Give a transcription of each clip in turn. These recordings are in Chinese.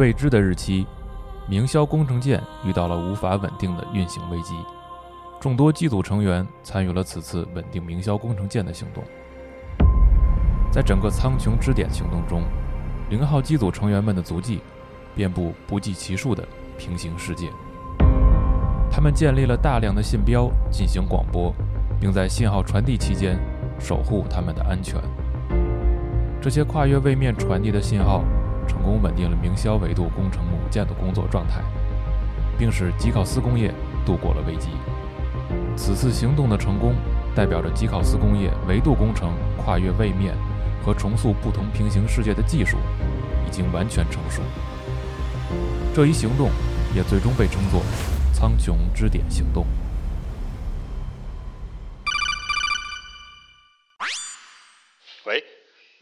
未知的日期，明霄工程舰遇到了无法稳定的运行危机。众多机组成员参与了此次稳定明霄工程舰的行动。在整个苍穹之点行动中，零号机组成员们的足迹遍布不计其数的平行世界。他们建立了大量的信标进行广播，并在信号传递期间守护他们的安全。这些跨越位面传递的信号，成功稳定了明霄维度工程母舰的工作状态，并使吉考斯工业度过了危机。此次行动的成功，代表着吉考斯工业维度工程跨越位面和重塑不同平行世界的技术已经完全成熟。这一行动也最终被称作“苍穹之点行动”。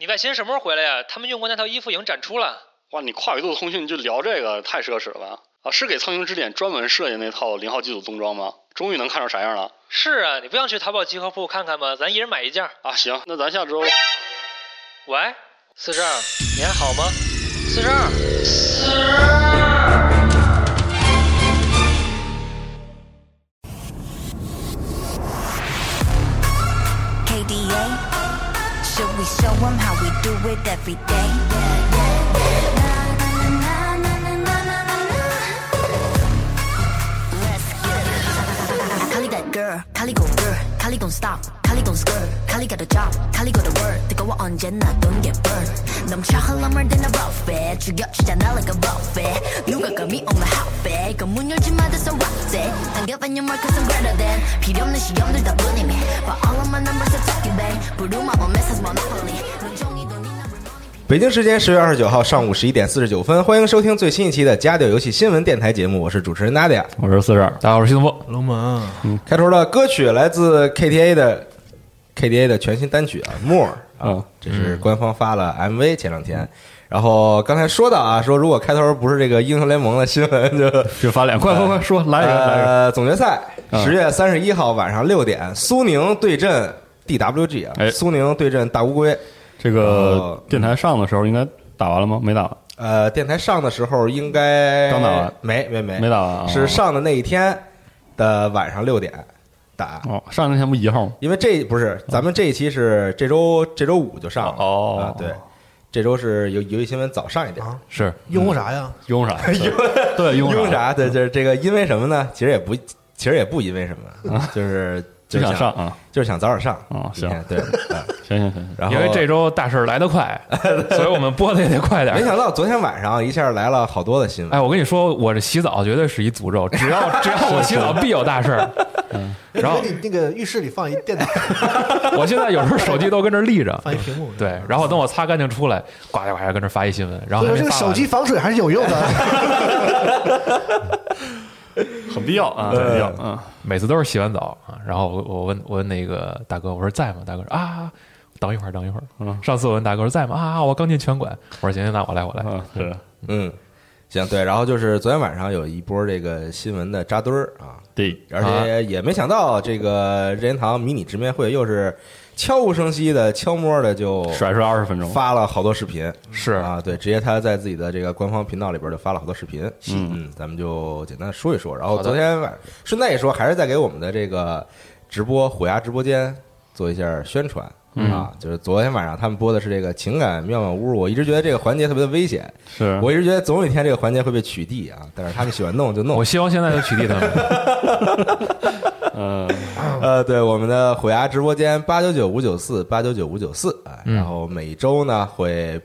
外星什么时候回来呀？他们用过那套衣服已经展出了。哇，你跨维度通讯就聊这个，太奢侈了吧？啊，是给苍穹之点专门设计那套零号机组冬装吗？终于能看出啥样了。是啊，你不想去淘宝集合铺看看吗？咱一人买一件。啊，行，那咱下周。喂，四十二，你还好吗？四十二，四十二。Show 'em how we do it every day? Let's get it. Kali that girl, Kali go girl, Kali don't stop, Kali don't skirt, Kali got a job, Kali got a word. 뜨거워 언제나 don't get burned. 넘쳐 흘러물 든 a rough it, 죽여주잖아 like a rough it. 누가 감히 on my outfit? 그문 열지 마, that's a rough it. 당겨봐 your mark 'cause I'm greater than. 필요 없는 시험들 다 뿐이미. But all of my numbers are talking bang. 부르마 on message monopoly. 눈종이도 네 number money. 北京时间十月二十九号上午十一点四十九分，欢迎收听最新一期的家调游戏新闻电台节目，我是主持人 Nadia。我是四十二，大家好，我是西东波。龙门，开头的歌曲来自 KTA 的 KTA 的全新单曲啊，More 啊嗯，这是官方发了 MV 前两天。然后刚才说到啊，说如果开头不是这个英雄联盟的新闻，就 就发脸，快快快说，来一个，来一个。呃，总决赛嗯十月三十一号晚上六点，苏宁对阵 DWG 啊，哎苏宁对阵大乌龟。这个电台上的时候应该打完了吗？没打完，呃，电台上的时候应该刚打完没没没没打完啊是上的那一天的晚上六点打。哦，上那天不一号吗？因为这不是咱们这一期是这周这周五就上了哦啊，对，这周是游游戏新闻早上一点。啊是用啥呀？用啥？对，用因为啥？对，就是这个，因为什么呢？其实也不，其实也不因为什么，就是就就是想上啊，就是想早点上啊行对，啊行行行行，然后因为这周大事儿来得快，所以我们播的也得快点没。想到昨天晚上一下来了好多的新闻哎，，我跟你说，我这洗澡绝对是一诅咒，只要 只要我洗澡必有大事儿。然后那个浴室里放一电脑，我现在有时候手机都跟这立着，放一屏幕。对，然后等我擦干净出来，呱唧呱唧跟这发一新闻，然后这个手机防水还是有用的。很必要啊，很必要啊，每次都是洗完澡啊，然后我我问我问那个大哥，我说在吗？大哥说啊，等一会儿，等一会儿。嗯上次我问大哥说在吗？啊，我刚进拳馆。我说行行，那我来，我来。啊是嗯，行对，然后就是昨天晚上有一波这个新闻的扎堆儿啊，对，而且也没想到这个任天堂迷你直面会又是悄无声息的、悄摸的就甩出二十分钟，发了好多视频，是。啊，对，直接他在自己的这个官方频道里边就发了好多视频，嗯。嗯，咱们就简单说一说。然后昨天晚顺带一说，还是在给我们的这个直播虎牙直播间做一下宣传。嗯啊，就是昨天晚上他们播的是这个情感妙妙屋，我一直觉得这个环节特别的危险，是我一直觉得总有一天这个环节会被取缔啊，但是他们喜欢弄就弄我。希望现在就取缔他们。呃 呃，对，我们的虎牙直播间八九九五九四八九九五九四啊，嗯然后每周呢会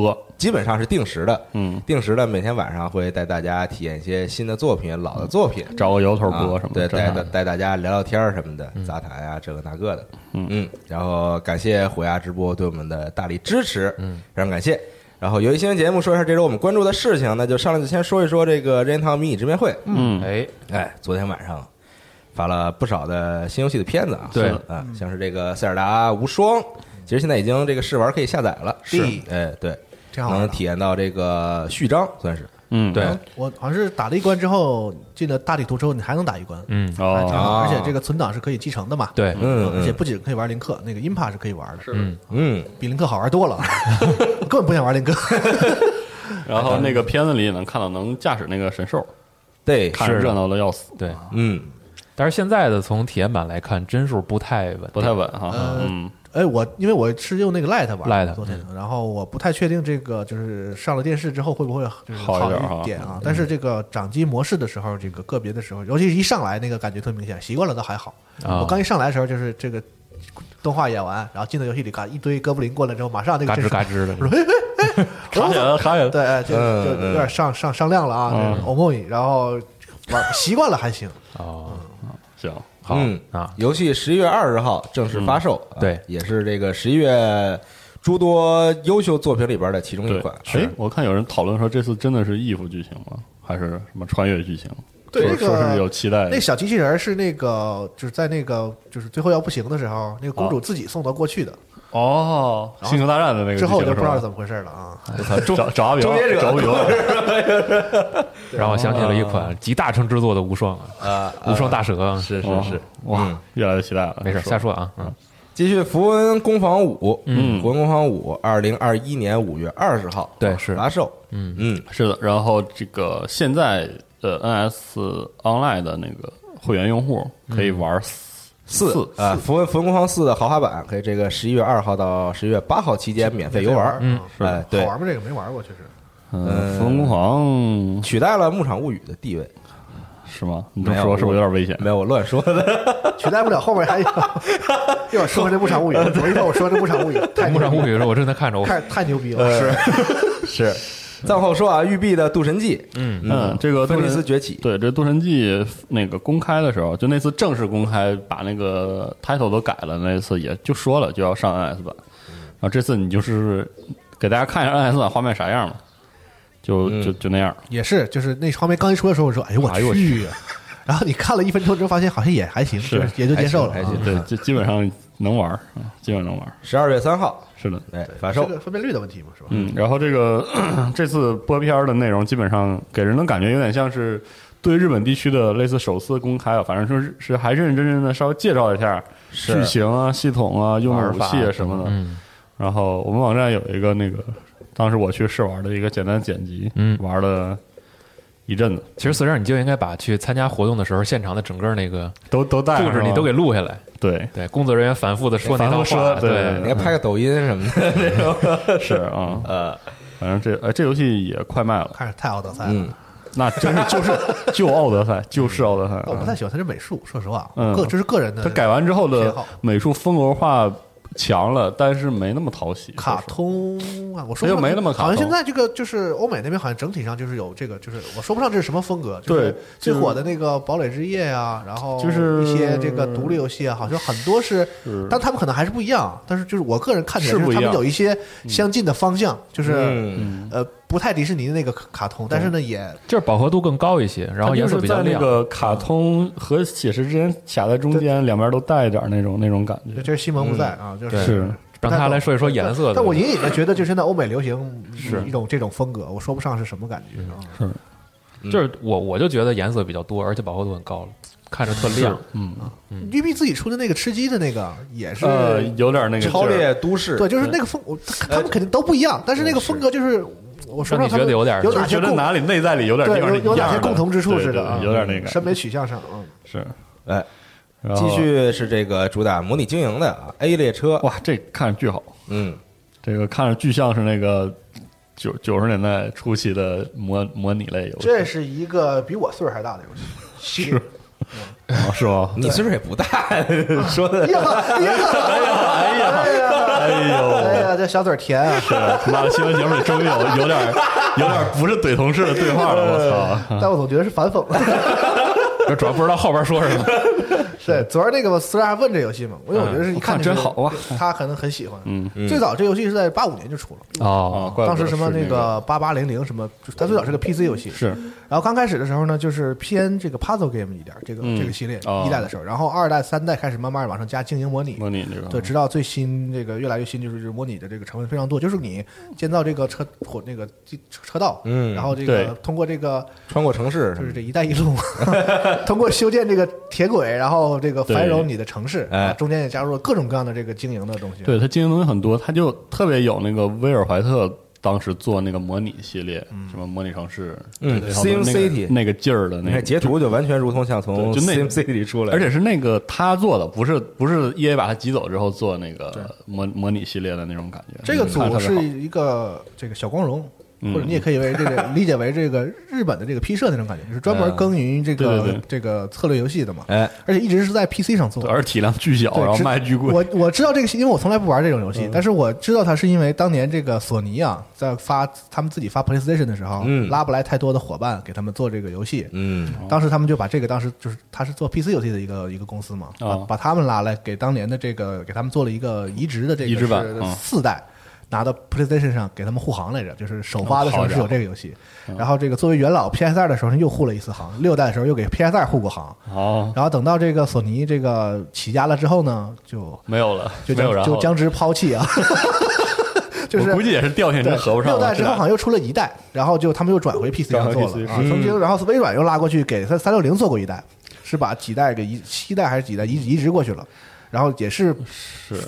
播，基本上是定时的，嗯，定时的每天晚上会带大家体验一些新的作品、老的作品，找个由头啊播什么对，的，带带大家聊聊天儿什么的，杂谈呀，这个那个的，嗯。然后感谢虎牙直播对我们的大力支持，嗯，非常感谢。然后有一新闻节目说一下这周我们关注的事情，那就上来就先说一说这个任天堂迷你直面会。嗯，哎，哎，昨天晚上发了不少的新游戏的片子啊，对。是啊，像是这个塞尔达无双，其实现在已经这个试玩可以下载了，是。哎，对。能体验到这个序章，算是。嗯，对，我好像是打了一关之后，进了大地图之后，你还能打一关，嗯，还挺好哦。而且这个存档是可以继承的嘛。对，嗯，而且嗯不仅可以玩林克，那个音帕是可以玩的，是，嗯，比林克好玩多了。我 根本不想玩林克。然后那个片子里也能看到能驾驶那个神兽，对，看热闹的要死，对，嗯，但是现在的从体验版来看，帧数不太稳，不太稳哈。呃嗯，哎，我因为我是用那个 Lite 玩昨天，然后我不太确定这个就是上了电视之后会不会就是好一点点啊。但是这个掌机模式的时候，这个个别的时候，尤其是一上来那个感觉特明显，习惯了倒还好。啊我刚一上来的时候，就是这个动画演完，然后进到游戏里，嘎一堆哥布林过来之后，马上那个嘎吱嘎吱的，卡起来了，卡起来了。对，哎就嗯就有点上上上亮了啊，欧梦，然后玩习惯了还行。哦，行，好嗯啊，游戏十一月二十号正式发售，啊对也是这个十一月诸多优秀作品里边的其中一款。。哎，我看有人讨论说这次真的是 if 剧情吗？还是什么穿越剧情？对这个说说是有期待的那。小机器人是那个就是在那个就是最后要不行的时候，那个公主自己送到过去的，哦，星球大战的那个之后我就不知道是。怎么回事了啊。我操，找找阿比终结者找不赢，让我想起了一款集大成之作的无双啊，啊，无双大蛇啊，是是哦是，哇，越来越期待了。没事，说瞎说啊，嗯，继续《符文攻防五》，嗯符文攻防五》二零二一年五月二十号对是发售，嗯嗯，是的，然后这个现在的 NS Online 的那个会员用户可以玩四四啊，《符文符文工坊四》的豪华版可以这个十一月二号到十一月八号期间免费游玩，嗯，哎，对，好玩吗？这个没玩过，确实。嗯，符文工坊取代了《牧场物语》的地位。是吗？你这么说是不是有点危险？没有，我乱说的。取代不了，后面还有。一会儿说回这牧场物语，我一会儿我说这牧场物语，太牧场物语的时候我正在看着我，太太牛逼了，是是，再往后说啊，育碧的《渡神记》，嗯嗯，这个芬尼杜神斯崛起，对这《渡神记》那个公开的时候，就那次正式公开，把那个 title 都改了，那次也就说了就要上 NS 版，然后这次你就是给大家看一下 NS 版画面啥样嘛，就嗯就就那样。也是，就是那画面刚一出的时候，我说：“哎呦我哎呦我去！” 然后你看了一分钟之后，发现好像也还行，是也就接受了。还行啊对，就基本上能玩儿，啊基本上能玩。十二月三号，是的，哎，发售是。个分辨率的问题嘛，是吧？嗯，然后这个 这次播片儿的内容基本上给人的感觉有点像是对日本地区的类似首次公开啊，反正说是是还认认真真的稍微介绍一下是剧情啊、系统啊、用的武器啊什么的。嗯然后我们网站有一个那个，当时我去试玩的一个简单剪辑，嗯玩了一阵子，其实四十二你就应该把去参加活动的时候现场的整个那个都都带上了布置你都给录下来，对，对，工作人员反复的说那套话，对。对。你，还拍个抖音什么的。那种。是啊，呃，反正这呃这游戏也快卖了，开始太奥德赛了。嗯，那真是就是就奥德赛，就是奥德赛，我不太喜欢他这美术，说实话，嗯。个这是个人的。他改完之后的美术风格化强了，但是没那么讨喜。卡通啊，我说不又上没那么卡通好像现在这个就是欧美那边好像整体上就是有这个，就是我说不上这是什么风格。就是对最火的那个《堡垒之夜》啊，然后就是一些这个独立游戏啊，好像很多是，是但他们可能还是不一样。但是就是我个人看起来，就是他们有一些相近的方向，就是嗯呃不太迪士尼的那个卡卡通，但是呢也就是饱和度更高一些，然后颜它就是在那色比较亮。个卡通和写实之间卡在中间，两边都带一点那种那种感觉。这是西蒙不在啊，就是让他来说一说颜色。但我隐隐的觉得，就现在欧美流行是。一种这种风格，我说不上是什么感觉啊。是。就是我我就觉得颜色比较多，而且饱和度很高了，看着特亮。嗯，育碧自己出的那个吃鸡的那个也是呃，有点那个超越都市，对，就是那个风，他们肯定都不一样，但是那个风格就是我说你觉得有点就觉得有哪些共哪里内在里有点地方有哪些共同之处似的啊，有点那个审美取向上啊。是。哎，继续是这个主打模拟经营的啊 A 列车，哇，这看着巨好，嗯，这个看着巨像是那个九九十年代初期的模模拟类游戏，这是一个比我岁数还大的游戏，系列。啊是吗？你岁数也不大，说的呀呀！哎呀！哎呀！哎呦，哎呀，这小嘴甜啊！是他妈的新闻节目里终于有有点 有点不是怼同事的对话了，我操！但我总觉得是反讽。这主要不知道后边说什么。对，昨儿那个斯拉问这游戏嘛，因为我觉得是一看真好啊，他可能很喜欢。嗯，最早这游戏是在八五年就出了，哦，当时什么那个。八八零零什么，就它最早是个 PC 游戏。是。然后刚开始的时候呢，就是偏这个 puzzle game 一点，这个嗯。这个系列哦。一代的时候，然后二代、三代开始慢慢往上加经营模拟。模拟这个。对，直到最新这个越来越新，就是就是模拟的这个成分非常多，就是你建造这个车火那个车车道，嗯然后这个通过这个穿过城市就是这“一带一路”，通过修建这个铁轨，然后这个繁荣你的城市，哎。啊中间也加入了各种各样的这个经营的东西。对他经营东西很多，他就特别有那个威尔怀特当时做那个模拟系列，什么模拟城市，嗯对好多那个劲儿的你看那个截图就完全如同像从对就那 Sim City 里出来，而且是那个他做的，不是不是 EA 把他挤走之后做那个模模拟系列的那种感觉。这个组是一个这个小光荣，嗯或者你也可以为这个 理解为这个日本的这个 P 社那种感觉，就是专门耕耘这个对对对这个策略游戏的嘛，哎，而且一直是在 PC 上做对。而且体量巨小，然后卖巨贵。我我知道这个，因为我从来不玩这种游戏，但是我知道它是因为当年这个索尼啊，在发他们自己发 PlayStation 的时候，嗯拉不来太多的伙伴给他们做这个游戏。嗯当时他们就把这个当时就是他是做 PC 游戏的一个一个公司嘛，把哦把他们拉来给当年的这个给他们做了一个移植的这个移植版是嗯四代。拿到 PlayStation 上给他们护航来着，就是首发的时候是有这个游戏，然后这个作为元老 PS 二的时候又护了一次航，六代的时候又给 PS 二护过航，哦，然后等到这个索尼这个起家了之后呢，就没有了，就没有了将就将之抛弃啊，就是我估计也是掉进对这合不上。六代之后好像又出了一代，然后就他们又转回 PC 上做了啊，曾经然后微软又拉过去给三三六零做过一代，是把几代给移七代还是几代移移植过去了。然后也是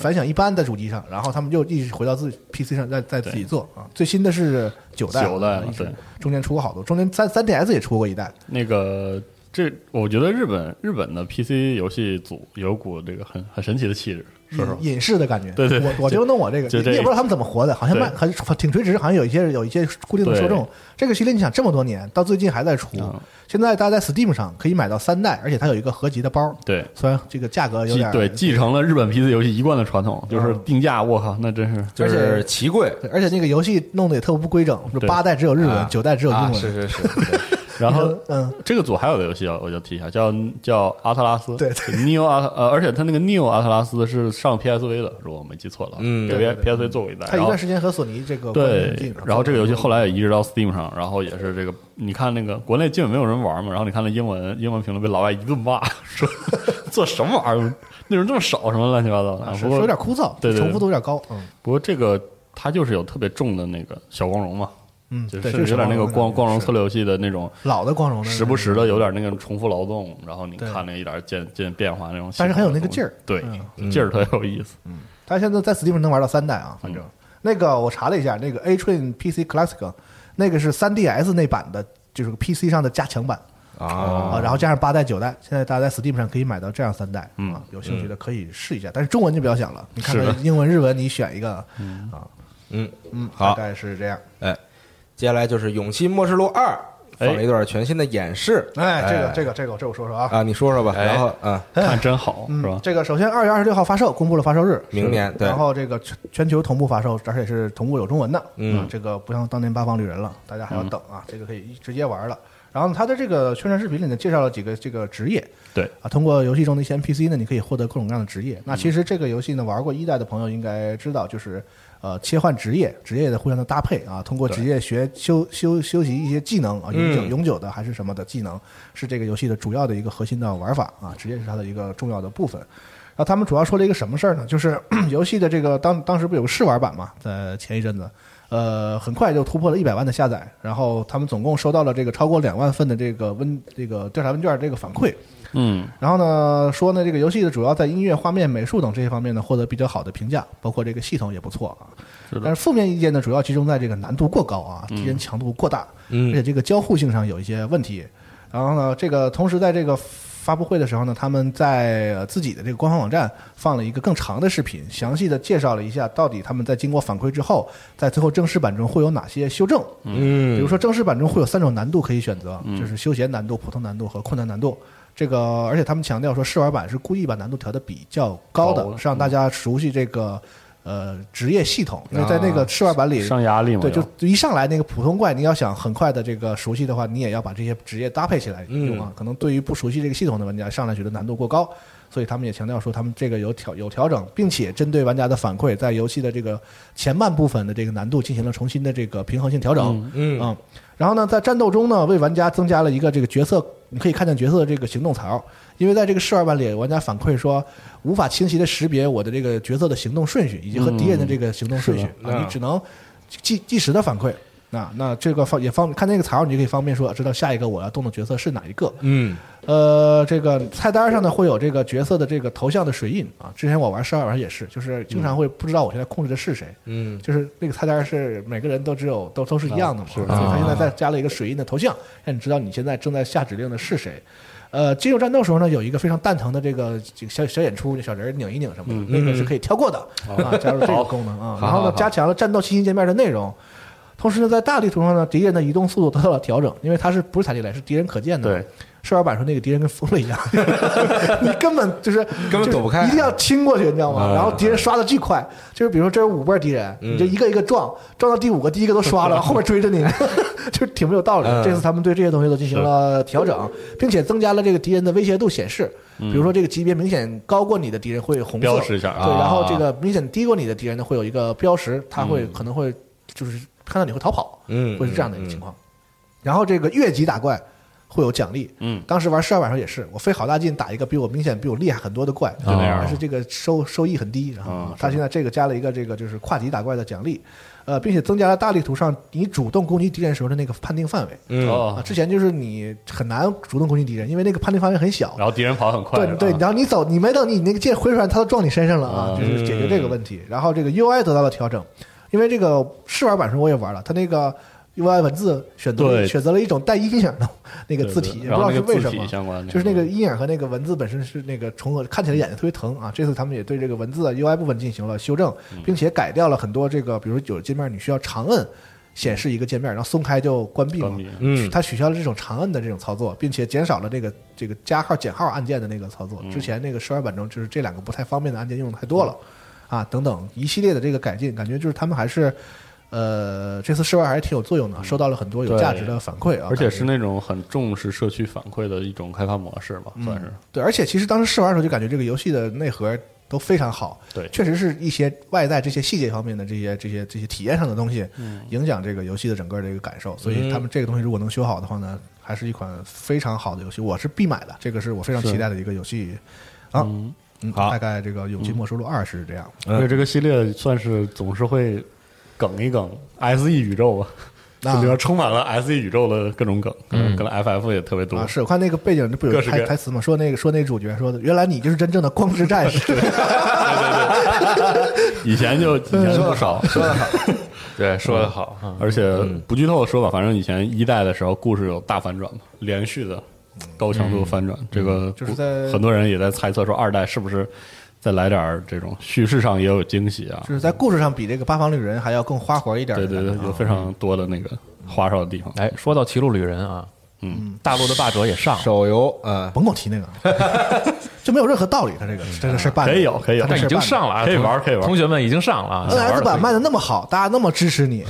反响一般在主机上，然后他们又一直回到自己 PC 上再再自己做啊。最新的是九代，九代对中间出过好多，中间三三 DS 也出过一代，那个这，我觉得日本日本的 PC 游戏组有股这个很很神奇的气质。隐隐士的感觉。对对对我我就弄我这个，你你也不知道他们怎么活的，好像对卖很挺垂直，好像有一些有一些固定的受众。这个系列你想这么多年，到最近还在出嗯，现在大家在 Steam 上可以买到三代，而且它有一个合集的包，对，虽然这个价格有点对继承了日本 PC 游戏一贯的传统，就是定价，我靠，那真是就是奇贵而且那个游戏弄得也特别不规整，八代只有日文啊，九代只有英啊，文。是是是，对然后嗯，这个组还有个游戏啊，我就提一下，叫叫阿特拉斯，对，New 阿特呃，而且他那个 New 阿特拉斯是上 PSV 的，如果我没记错了，嗯给对对 PSV 做过一代，然后它一段时间和索尼这个对，然后这个游戏后来也移植到 Steam 上，然后也是这个，你看那个国内基本没有人玩嘛，然后你看那英文英文评论被老外一顿骂，说 做什么玩意儿，内容这么少，什么乱七八糟的。啊不过有点枯燥，对对对重复度有点高。嗯不过这个它就是有特别重的那个小光荣嘛，嗯，就对，是有点那个光光荣策略，游戏的那种，老的光荣的，时不时的有点那个重复劳动，然后你看那一点渐渐变化那种，但是很有那个劲儿，对嗯，劲儿特别有意思。嗯他现在在 Steam 能玩到三代啊，反正、嗯那个我查了一下，那个 A Train PC Classic 那个是 3DS 那版的，就是 PC 上的加强版啊，啊，然后加上八代、九代，现在大家在 Steam 上可以买到这样三代嗯啊，有兴趣的可以试一下，但是中文就不要想了，你看看英文、日文，你选一个啊，嗯，嗯，好大概是这样。哎，接下来就是《勇气末世录二》哎放了一段全新的演示，哎，这个这个这个这我说说啊，啊，你说说吧，哎然后啊，看真好，嗯是吧？这个首先二月二十六号发售，公布了发售日，明年对。然后这个全全球同步发售，而且是同步有中文的，嗯。啊这个不像当年八方旅人了，大家还要等啊，这个可以直接玩了。然后它的这个宣传视频里呢，介绍了几个这个职业对，啊，通过游戏中的一些 NPC 呢，你可以获得各种各样的职嗯业。那其实这个游戏呢，玩过一代的朋友应该知道，就是呃切换职业，职业的互相的搭配啊，通过职业学修修修习一些技能啊，永久、嗯永久的还是什么的技能，是这个游戏的主要的一个核心的玩法啊，职业是它的一个重要的部分。然后他们主要说了一个什么事儿呢？就是 游戏的这个当当时不有个试玩版嘛，在前一阵子，呃，很快就突破了一百万的下载，然后他们总共收到了这个超过两万份的这个问这个调查问卷这个反馈，嗯，然后呢，说呢，这个游戏的主要在音乐、画面、美术等这些方面呢，获得比较好的评价，包括这个系统也不错啊。是的但是负面意见呢，主要集中在这个难度过高啊，敌人强度过大，嗯而且这个交互性上有一些问题。然后呢，这个同时在这个发布会的时候呢，他们在呃自己的这个官方网站放了一个更长的视频，详细的介绍了一下到底他们在经过反馈之后，在最后正式版中会有哪些修正。嗯，比如说正式版中会有三种难度可以选择，就是休闲难度、普通难度和困难难度。这个，而且他们强调说，试玩版是故意把难度调的比较高的高，的是让大家熟悉这个呃职业系统。因为在那个试玩版里，上压力嘛，对，就一上来那个普通怪，你要想很快的这个熟悉的话，你也要把这些职业搭配起来用啊。可能对于不熟悉这个系统的玩家，上来觉得难度过高，所以他们也强调说，他们这个有调有调整，并且针对玩家的反馈，在游戏的这个前半部分的这个难度进行了重新的这个平衡性调整。嗯啊然后呢，在战斗中呢，为玩家增加了一个这个角色，你可以看见角色的这个行动槽，因为在这个试玩版里，玩家反馈说无法清晰的识别我的这个角色的行动顺序以及和敌人的这个行动顺序、嗯啊，你只能计计时的反馈。那那这个方也方看那个槽，你就可以方便说知道下一个我要动的角色是哪一个。嗯呃，这个菜单上呢会有这个角色的这个头像的水印啊。之前我玩十二玩也是，就是经常会不知道我现在控制的是谁，嗯就是那个菜单是每个人都只有都都是一样的嘛，是所以他现在再加了一个水印的头像，让你知道你现在正在下指令的是谁。呃，进入战斗时候呢，有一个非常蛋疼的这个这个小小演出，小人儿拧一拧什么的，那个是可以跳过的啊，加入这个功能啊。然后呢，加强了战斗信息界面的内容。同时呢，在大地图上呢，敌人的移动速度得到了调整，因为它是不是踩地雷，是敌人可见的。对，试玩版说那个敌人跟疯了一样，你根本就是根本躲不开一定要清过去，你知道吗？然后敌人刷的巨快，就是比如说这有五波敌人，你就一个一个撞，撞到第五个，第一个都刷了，后面追着你，就是挺没有道理。嗯这次他们对这些东西都进行了调整，并且增加了这个敌人的威胁度显示，比如说这个级别明显高过你的敌人会红色标识一下对，啊然后这个明显低过你的敌人呢会有一个标识，他会可能会就是看到你会逃跑，嗯，会是这样的一个情况。然后这个越级打怪会有奖励，嗯，当时玩十二晚上也是，我费好大劲打一个比我明显比我厉害很多的怪，就那样但是这个收收益很低。然后啊他现在这个加了一个这个就是跨级打怪的奖励，呃，并且增加了大地图上你主动攻击敌人时候的那个判定范围。嗯啊，哦，之前就是你很难主动攻击敌人，因为那个判定范围很小。然后敌人跑很快，对对，然后你走，你没等你那个剑挥出来，他都撞你身上了啊，啊就是解决这个问题。然后这个 UI 得到了调整，因为这个试玩版时候我也玩了，他那个 UI 文字选择对选择了一种带阴影的那个字体，也不知道是为什么。就是那个阴影和那个文字本身是那个重合，看起来眼睛特别疼啊。这次他们也对这个文字啊 UI 部分进行了修正，嗯并且改掉了很多这个，比如有的界面你需要长摁显示一个界面，然后松开就关闭嘛关。闭，嗯它取消了这种长摁的这种操作，并且减少了这个这个加号减号按键的那个操作。之前那个十二版中就是这两个不太方便的按键用的太多了，啊，等等一系列的这个改进，感觉就是他们还是。呃，这次试玩还是挺有作用的，收到了很多有价值的反馈啊，而且是那种很重视社区反馈的一种开发模式吧，算是。对，而且其实当时试玩的时候就感觉这个游戏的内核都非常好，对。确实是一些外在这些细节方面的这些这些这些体验上的东西，嗯。影响这个游戏的整个的一个感受。所以他们这个东西如果能修好的话呢，还是一款非常好的游戏，我是必买的。这个是我非常期待的一个游戏。啊。嗯。嗯，好。大概这个《勇气默示录二》是这样。嗯而且这个系列算是总是会梗一梗 SE 宇宙吧，里边充满了 SE 宇宙的各种梗，可能嗯。可能 FF 也特别多。啊，。是我看那个背景不有台台词吗，说那个说那主角说的，原来你就是真正的光之战士。以前就 以前就不少，说的好，对，说的好啊，而且不剧透的说吧，反正以前一代的时候故事有大反转嘛，连续的高强度反转，这个就是在很多人也在猜测说二代是不是再来点儿这种叙事上也有惊喜啊？就是在故事上比这个八方旅人还要更花活一点的对。对对，有非常多的那个花哨的地方。哎，说到《骑路旅人》啊，嗯，大陆的霸者也上，手游呃，甭跟我提那个，就没有任何道理。他这个这个事儿办的。可以有可以有。但已经上了啊，可以同玩可以玩。同学们已经上了啊 NS 版卖的的那么好，大家那么支持你，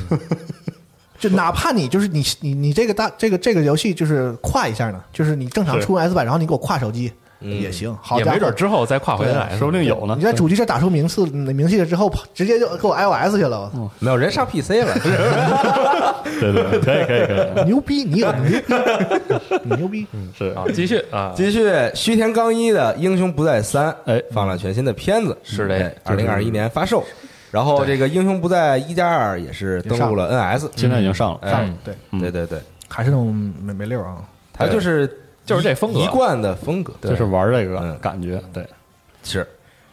就哪怕你就是你你你这个大这个这个游戏就是跨一下呢，就是你正常是。出 S 版，然后你给我跨手机也行，好家伙。也没准。之后再跨回来，说不定有呢。你。在主机上打出名次名气了之后，直接就给我 iOS 去了，我操没有人上 PC 了，对对对，可以可以可以，牛逼！你有牛逼，你牛逼！是。啊，继续啊，继续，须田刚一的《英雄不在三》哎放了全新的片子，是的二零二一年发售。然后这个《英雄不在一加二》也是登陆了 NS，现在已经上了。哎上对，嗯对对对，还是那种没没溜啊。它就是就是这风格一贯的风格，就是玩这个嗯感觉，对，是。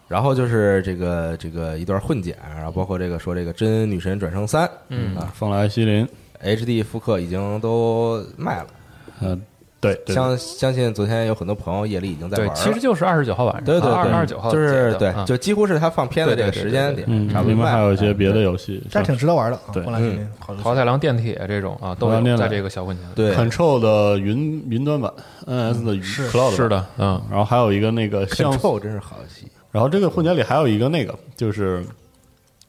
然后就是这个这个一段混剪，然后包括这个说这个真女神转生三，嗯啊风来西林，，HD 复刻已经都卖了，嗯，对，对相相信昨天有很多朋友夜里已经在玩，了。其实就是二十九号晚上，对对对，二二十九号就是对，啊就几乎是他放片的这个时间点，嗯，差不多另外。还有一些别的游戏，这还挺值得玩的啊！对后来今天好桃太郎电铁这种啊，都在这个小混剪。对，Control 的云云端版，NS 的云 Cloud 是，的，嗯，然后还有一个那个像很臭，真是好游戏。然后这个混剪里还有一个那个就是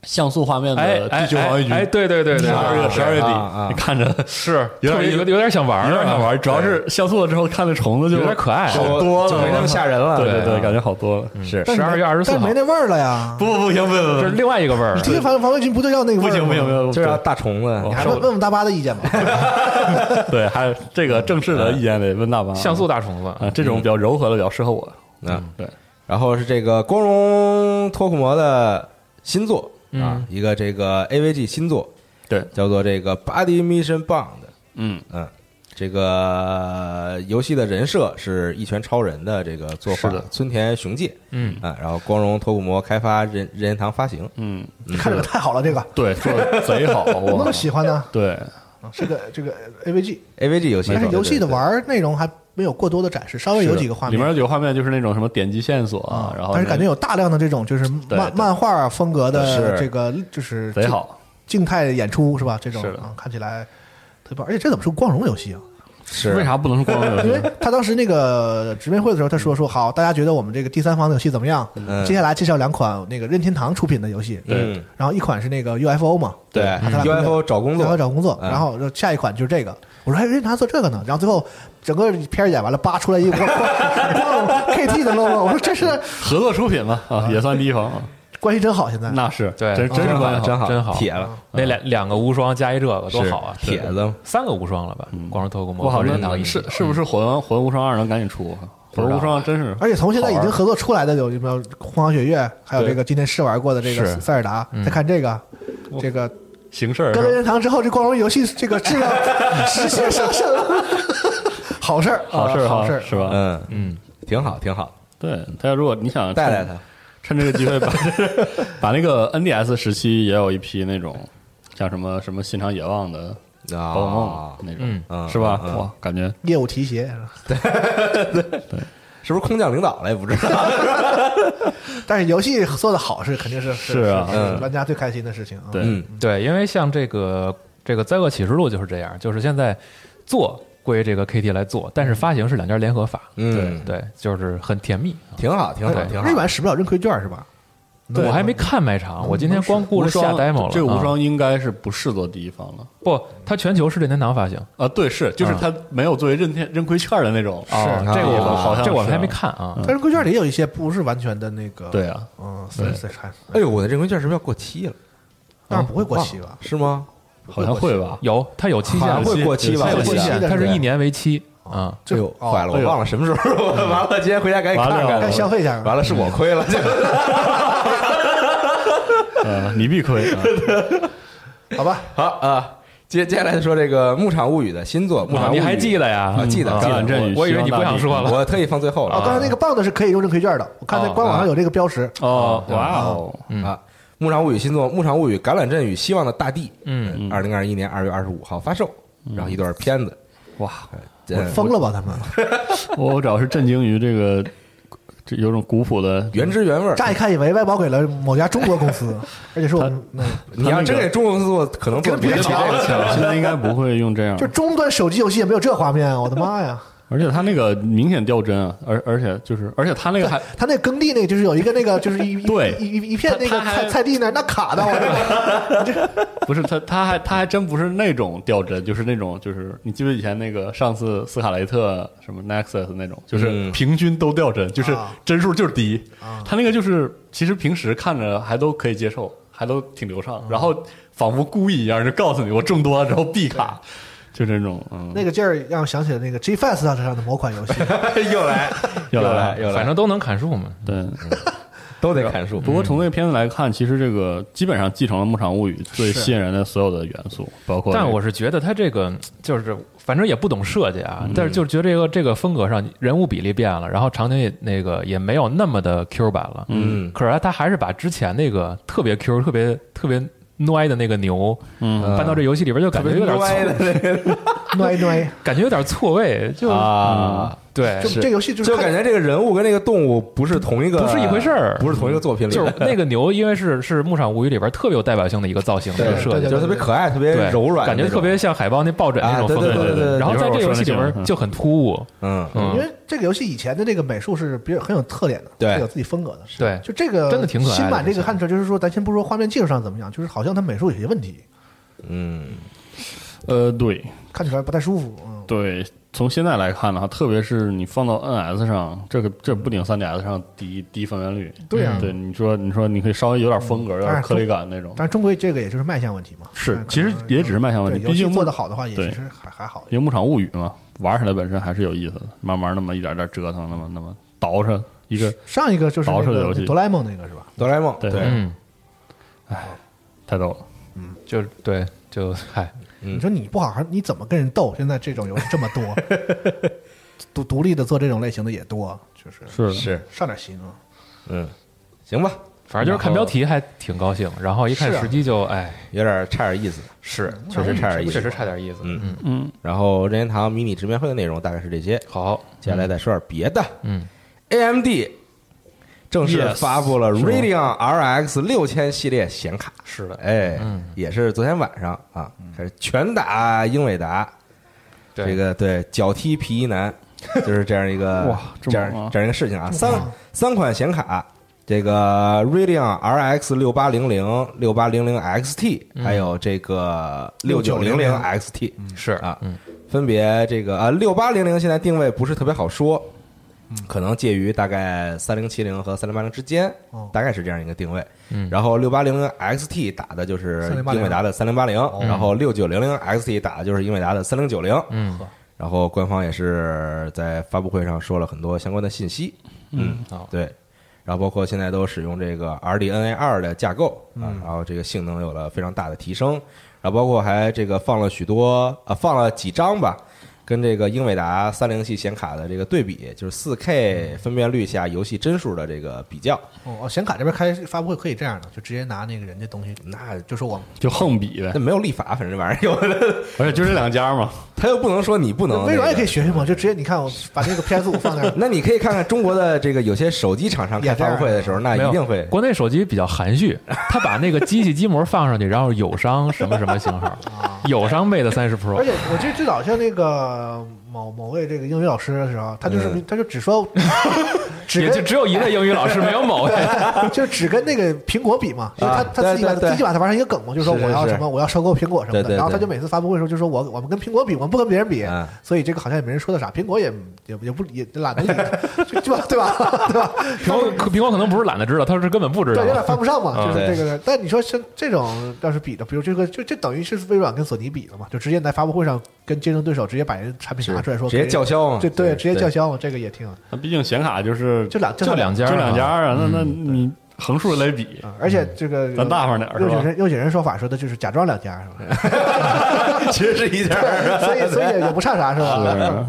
像素画面哎的哎地球防卫军，哎，对对对对，十二月十二月底，你看着是有点有有有点想玩儿，有点想玩，主要是像素了之后看那虫子就有点可爱。好多了，就没那么吓人了。对对对，啊感觉好多了。是十二月二十四号但没，那味儿了呀。不不不行不行不这是，另外一个味儿你。听听防防卫军不就要那个味儿不行不行不，行，就是要大虫子，你还问问问大巴的意见吧。对，还有这个正式的意见得问大巴。像素大虫子，啊，这种比较柔和的比较适合我。嗯，对，然后是这个光荣托库摩的新作啊嗯，一个这个 AVG 新作，对，叫做这个 Body Mission Bond。嗯，嗯，这个游戏的人设是一拳超人的这个作画的。村田雄介。嗯，啊，然后光荣拓扑魔开发任任天堂发行，嗯，看这个太好了，这个。对，做的贼好，我那么喜欢呢，对，啊。是个这个 AVG，AVG 游戏，但是游戏的玩内容还没有过多的展示，稍微有几个画面。里面有几个画面就是那种什么点击线索啊，然后但是感觉有大量的这种就是漫漫画风格的这个就是贼好，静态演出是吧？这种啊，看起来特别棒，而且这怎么是光荣游戏啊？是为啥不能是光荣游因为？他当时那个直面会的时候，他说说好，大家觉得我们这个第三方的游戏怎么样？嗯接下来介绍两款那个任天堂出品的游戏，嗯，然后一款是那个 UFO 嘛，对他俩分 UFO 找工然后作，找工作，嗯然后下一款就是这个。我说，哎，任天堂做这个呢？然后最后整个片儿演完了，扒出来一个光光光 KT 的 logo，我说这是合作出品嘛啊，也算第一方啊，关系真好，现在。那是对真真是关系真好，真好。铁了，那两两个无双加一这个多好啊！铁子，三个无双了吧？光荣特工魔我好和任像天堂一起是是不是魂魂无双二能赶紧出？魂无双真是而且从现在已经合作出来的有什么《荒唐雪月》，还有这个今天试玩过的这个塞尔达，再看这个，这个行事儿跟任天堂之后，这光荣游戏这个质量 直线上升，好事儿，好事儿好事儿是吧？嗯，嗯，挺好，挺好，对他如果你想带带他，趁这个机会把 把那个 NDS 时期也有一批那种像什么什么新长野望的啊宝可梦那种，嗯嗯是吧？哇，感觉业务提携，是不是空降领导了也不知道，但是游戏做的好是肯定是是啊。嗯。玩家最开心的事情啊。对。嗯。对，因为像这个这个《灾厄启示录》就是这样，就是现在做归这个 KT 来做，但是发行是两家联合法，嗯，对，就是很甜蜜。挺好，挺好，挺好日，版使不了认亏券是吧？我还没看卖场，我今天光顾着下无双 demo 了。这个无啊双应该是不适做第一方了不，它全球是任天堂发行。啊？对，是就是它没有作为任天认亏券的那种，哦，啊这个我好像这我还没看啊。但是认亏券里也有一些不是完全的那个，对，啊，嗯，所以所以还哎呦，我的认亏券是不是要过期了？当然不会过期吧？是吗？好像会吧？有，它有期限，会过期吧？它有期限，它是一年为期啊。哎呦，哦坏了，我忘了什么时候。完了，今天回家赶紧看看。该消费一下。完了，是我亏了。呃，你必亏啊！好吧？好啊，接接下来说这个《牧场物语》的新作《牧场物语》，你还记得呀？啊记得嗯记得橄榄我以为你不想说了。我特意放最后了啊，刚才那个棒子是可以用认亏券的，我看在官网上有这个标识。哦，哇哦，啊。《牧场物语》新作《牧场物语：橄榄镇与希望的大地》，嗯，二零二一年二月二十五号发售，然后一段片子，哇！呃疯了吧他们？我主要是震惊于这个，这有种古朴的原汁原味儿。乍一看以为外包给了某家中国公司，而且是我们你要真给中国公司做，可能做得比这个强。现在应该不会用这样就，中端手机游戏也没有这画面，我的妈呀！而且它那个明显掉帧啊，而而且就是，而且它那个还他那耕地那个就是有一个那个 就是一一对一一一片那个菜菜地那儿那卡的，我 这不是它，它还它还真不是那种掉帧，就是那种就是你记不记得以前那个上次斯卡雷特什么 Nexus 那种，就是嗯。平均都掉帧，就是啊。帧数就是低。它那个就是其实平时看着还都可以接受，还都挺流畅，然后仿佛故意一样就告诉你我中多了之后必卡，就这种嗯，那个劲儿让我想起了那个 G Fast 上的某款游戏，又来，又来来，又来，反正都能砍树嘛。对。都得砍树。不过从这个片子来看，其实这个基本上继承了《牧场物语》最吸引人的所有的元素，包括但这个我是觉得他这个就是，反正也不懂设计啊，但是就是觉得这个这个风格上人物比例变了，然后场景也那个也没有那么的 Q 版了。嗯。可是他还是把之前那个特别 Q、特别特别歪的那个牛嗯。搬到这游戏里边，就感觉有点歪的错，那个。暖 暖，感觉有点错位，就啊，对，就这游戏就是就感觉这个人物跟那个动物不是同一个，不是一回事儿不是同一个作品里就是，那个牛，因为是是《牧场物语》里边特别有代表性的一个造型，这对设计，就是特别可爱，特别柔软感觉特别像海豹那抱枕那种风格。对对对对然后在这个游戏里边就很突兀，嗯。嗯。因为这个游戏以前的这个美术是比较很有特点的，对是有自己风格的。对。就这个真的挺可爱新版这个看着就是说，咱先不说画面技术上怎么样，就是好像它美术有些问题，嗯。呃，对。看起来不太舒服。嗯，对，从现在来看的话，特别是你放到 NS 上，这个这不顶 3DS 上低低分辨率。对呀对，你说你说你可以稍微有点风格，有点颗粒感那种。但终归这个也就是卖相问题嘛。嗯，是其实也只是卖相问题毕竟做的好的话，也对其实还还好。因为牧场物语嘛，玩起来本身还是有意思的，慢慢那么一点点折腾，那么那么倒饬一个上一个就是那个捯饬的游戏哆啦 A 梦那个是吧？哆啦 A 梦对哎，嗯，太逗了。嗯就对就嗨，嗯。你说你不好好，你怎么跟人斗？现在这种游戏这么多，独独立的做这种类型的也多，就是是是，上点心啊。嗯，行吧，反正就是看标题还挺高兴，然后一看时机就哎，有点差点意思，是确实差点意思。确实差点意思。嗯。嗯，嗯，然后任天堂迷你直面会的内容大概是这些，好，接下来再说点别的。嗯。AMD 正式发布了 Radeon RX 六千系列显卡，是的，哎，嗯。也是昨天晚上啊，开始拳打英伟达，对。这个对脚踢皮衣男，就是这样一个哇这这么猛啊。样这样一个事情啊。三三款显卡，这个 Radeon RX 六八零零、六八零零 XT，还有这个六九零零。XT 是。啊嗯，分别这个啊六八零零现在定位不是特别好说。可能介于大概三零七零和三零八零之间哦，大概是这样一个定位。嗯然后六八零零 XT 打的就是英伟达的三零八零，然后六九零零 XT 打的就是英伟达的三零九零。嗯，然后官方也是在发布会上说了很多相关的信息。嗯，好，对。然后包括现在都使用这个 RDNA 二的架构啊，然后这个性能有了非常大的提升。然后包括还这个放了许多啊，放了几张吧，跟这个英伟达三零系显卡的这个对比，就是四 K 分辨率下游戏帧数的这个比较。哦，哦显卡这边开发布会可以这样的，就直接拿那个人家东西，那就说我就横比呗。那，没有立法，反正这玩意儿有的，而且就这两家嘛，他又不能说你不能。微软也可以以。学学嘛，就直接你看我把那个 PS 五放那儿，那你可以看看中国的这个有些手机厂商开发布会的时候，那一定会国内手机比较含蓄，他把那个机器机模放上去，然后友商什么什么型号，友商 Mate 三十 Pro，而且我记得最早像那个某某位这个英语老师的时候，他就是、嗯他就只说只也就只有一位英语老师，没有某位。就只跟那个苹果比嘛，因为他啊他自己把对对对。自己把它玩成一个梗嘛，就是说我要什么我要收购苹果什么的，对对对然后他就每次发布会的时候就说我我们跟苹果比，我们不跟别人比嗯，所以这个好像也没人说的啥，苹果也也也不也懒得理，就对吧？对吧？苹果苹果可能不是懒得知道，他是根本不知道。对，有。点犯不上嘛，啊就是这个。但你说像这种要是比的，比如这个就就等于是微软跟索尼比了嘛，就直接在发布会上跟竞争对手直接把人产品拿出来说，直接叫嚣嘛对对，对直接叫嚣嘛，这个也挺那毕竟显卡就是就两就两家就两家啊，那那嗯你横竖来比，啊，而且这个咱大方点儿是吧右景人右景人说法说的就是假装两家是吧？其实是一家。所以所以也也不差啥是吧？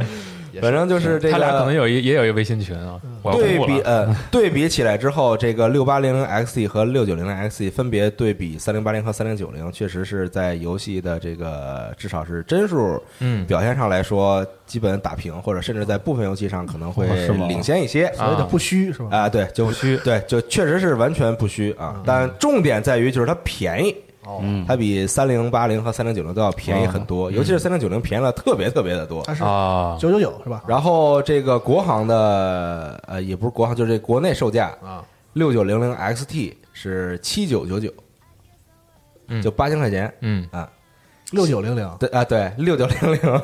反正就是这个，他俩可能有一也有一微信群啊，对比。呃 对比起来之后，这个六八零零 XE 和六九零零 XE 分别对比三零八零和三零九零，确实是在游戏的这个至少是帧数嗯，表现上来说，基本打平，或者甚至在部分游戏上可能会哦是吗？领先一些。所谓的不虚是吧？啊，对，就不虚，对，就确实是完全不虚啊。但重点在于就是它便宜，哦，嗯，它比三零八零和三零九零都要便宜很多，尤其是三零九零便宜了特别特别的多。它是。啊，九九九是吧？然后这个国行的呃也不是国行，就是这国内售价啊，六九零零 XT 是七九九九，嗯。就八千块钱嗯，啊。六九零零。对啊，对，六九零零，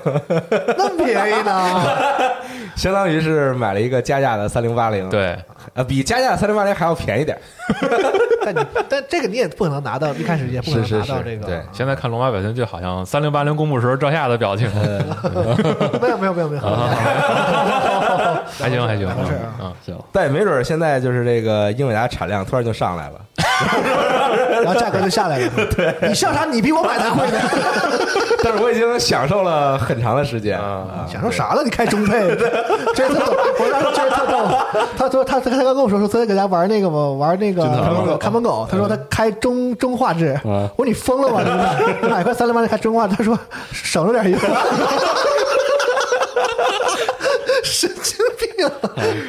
那么便宜呢？相当于是买了一个加价的三零八零，，对，呃，比加价的三零八零还要便宜点儿。但你但这个你也不可能拿到，一开始也不可能拿到这个。对现在看龙马表情就好像三零八零公布时候赵夏的表情，没有没有没有没有，还行还行，没事啊嗯，行，但也没准儿现在就是这个英伟达产量突然就上来了，然后价格就下来了。对，你笑啥？你比我买的贵呢？但是我已经享受了很长的时间啊，享受啥了？你开中配，这特逗。我当时这特逗。他说他他刚跟我说说昨天搁家玩那个嘛，玩那个看门狗，看门狗。他说他开中中画质。嗯我说你疯了吧？买块三零八零开中画，他说省着点用。神经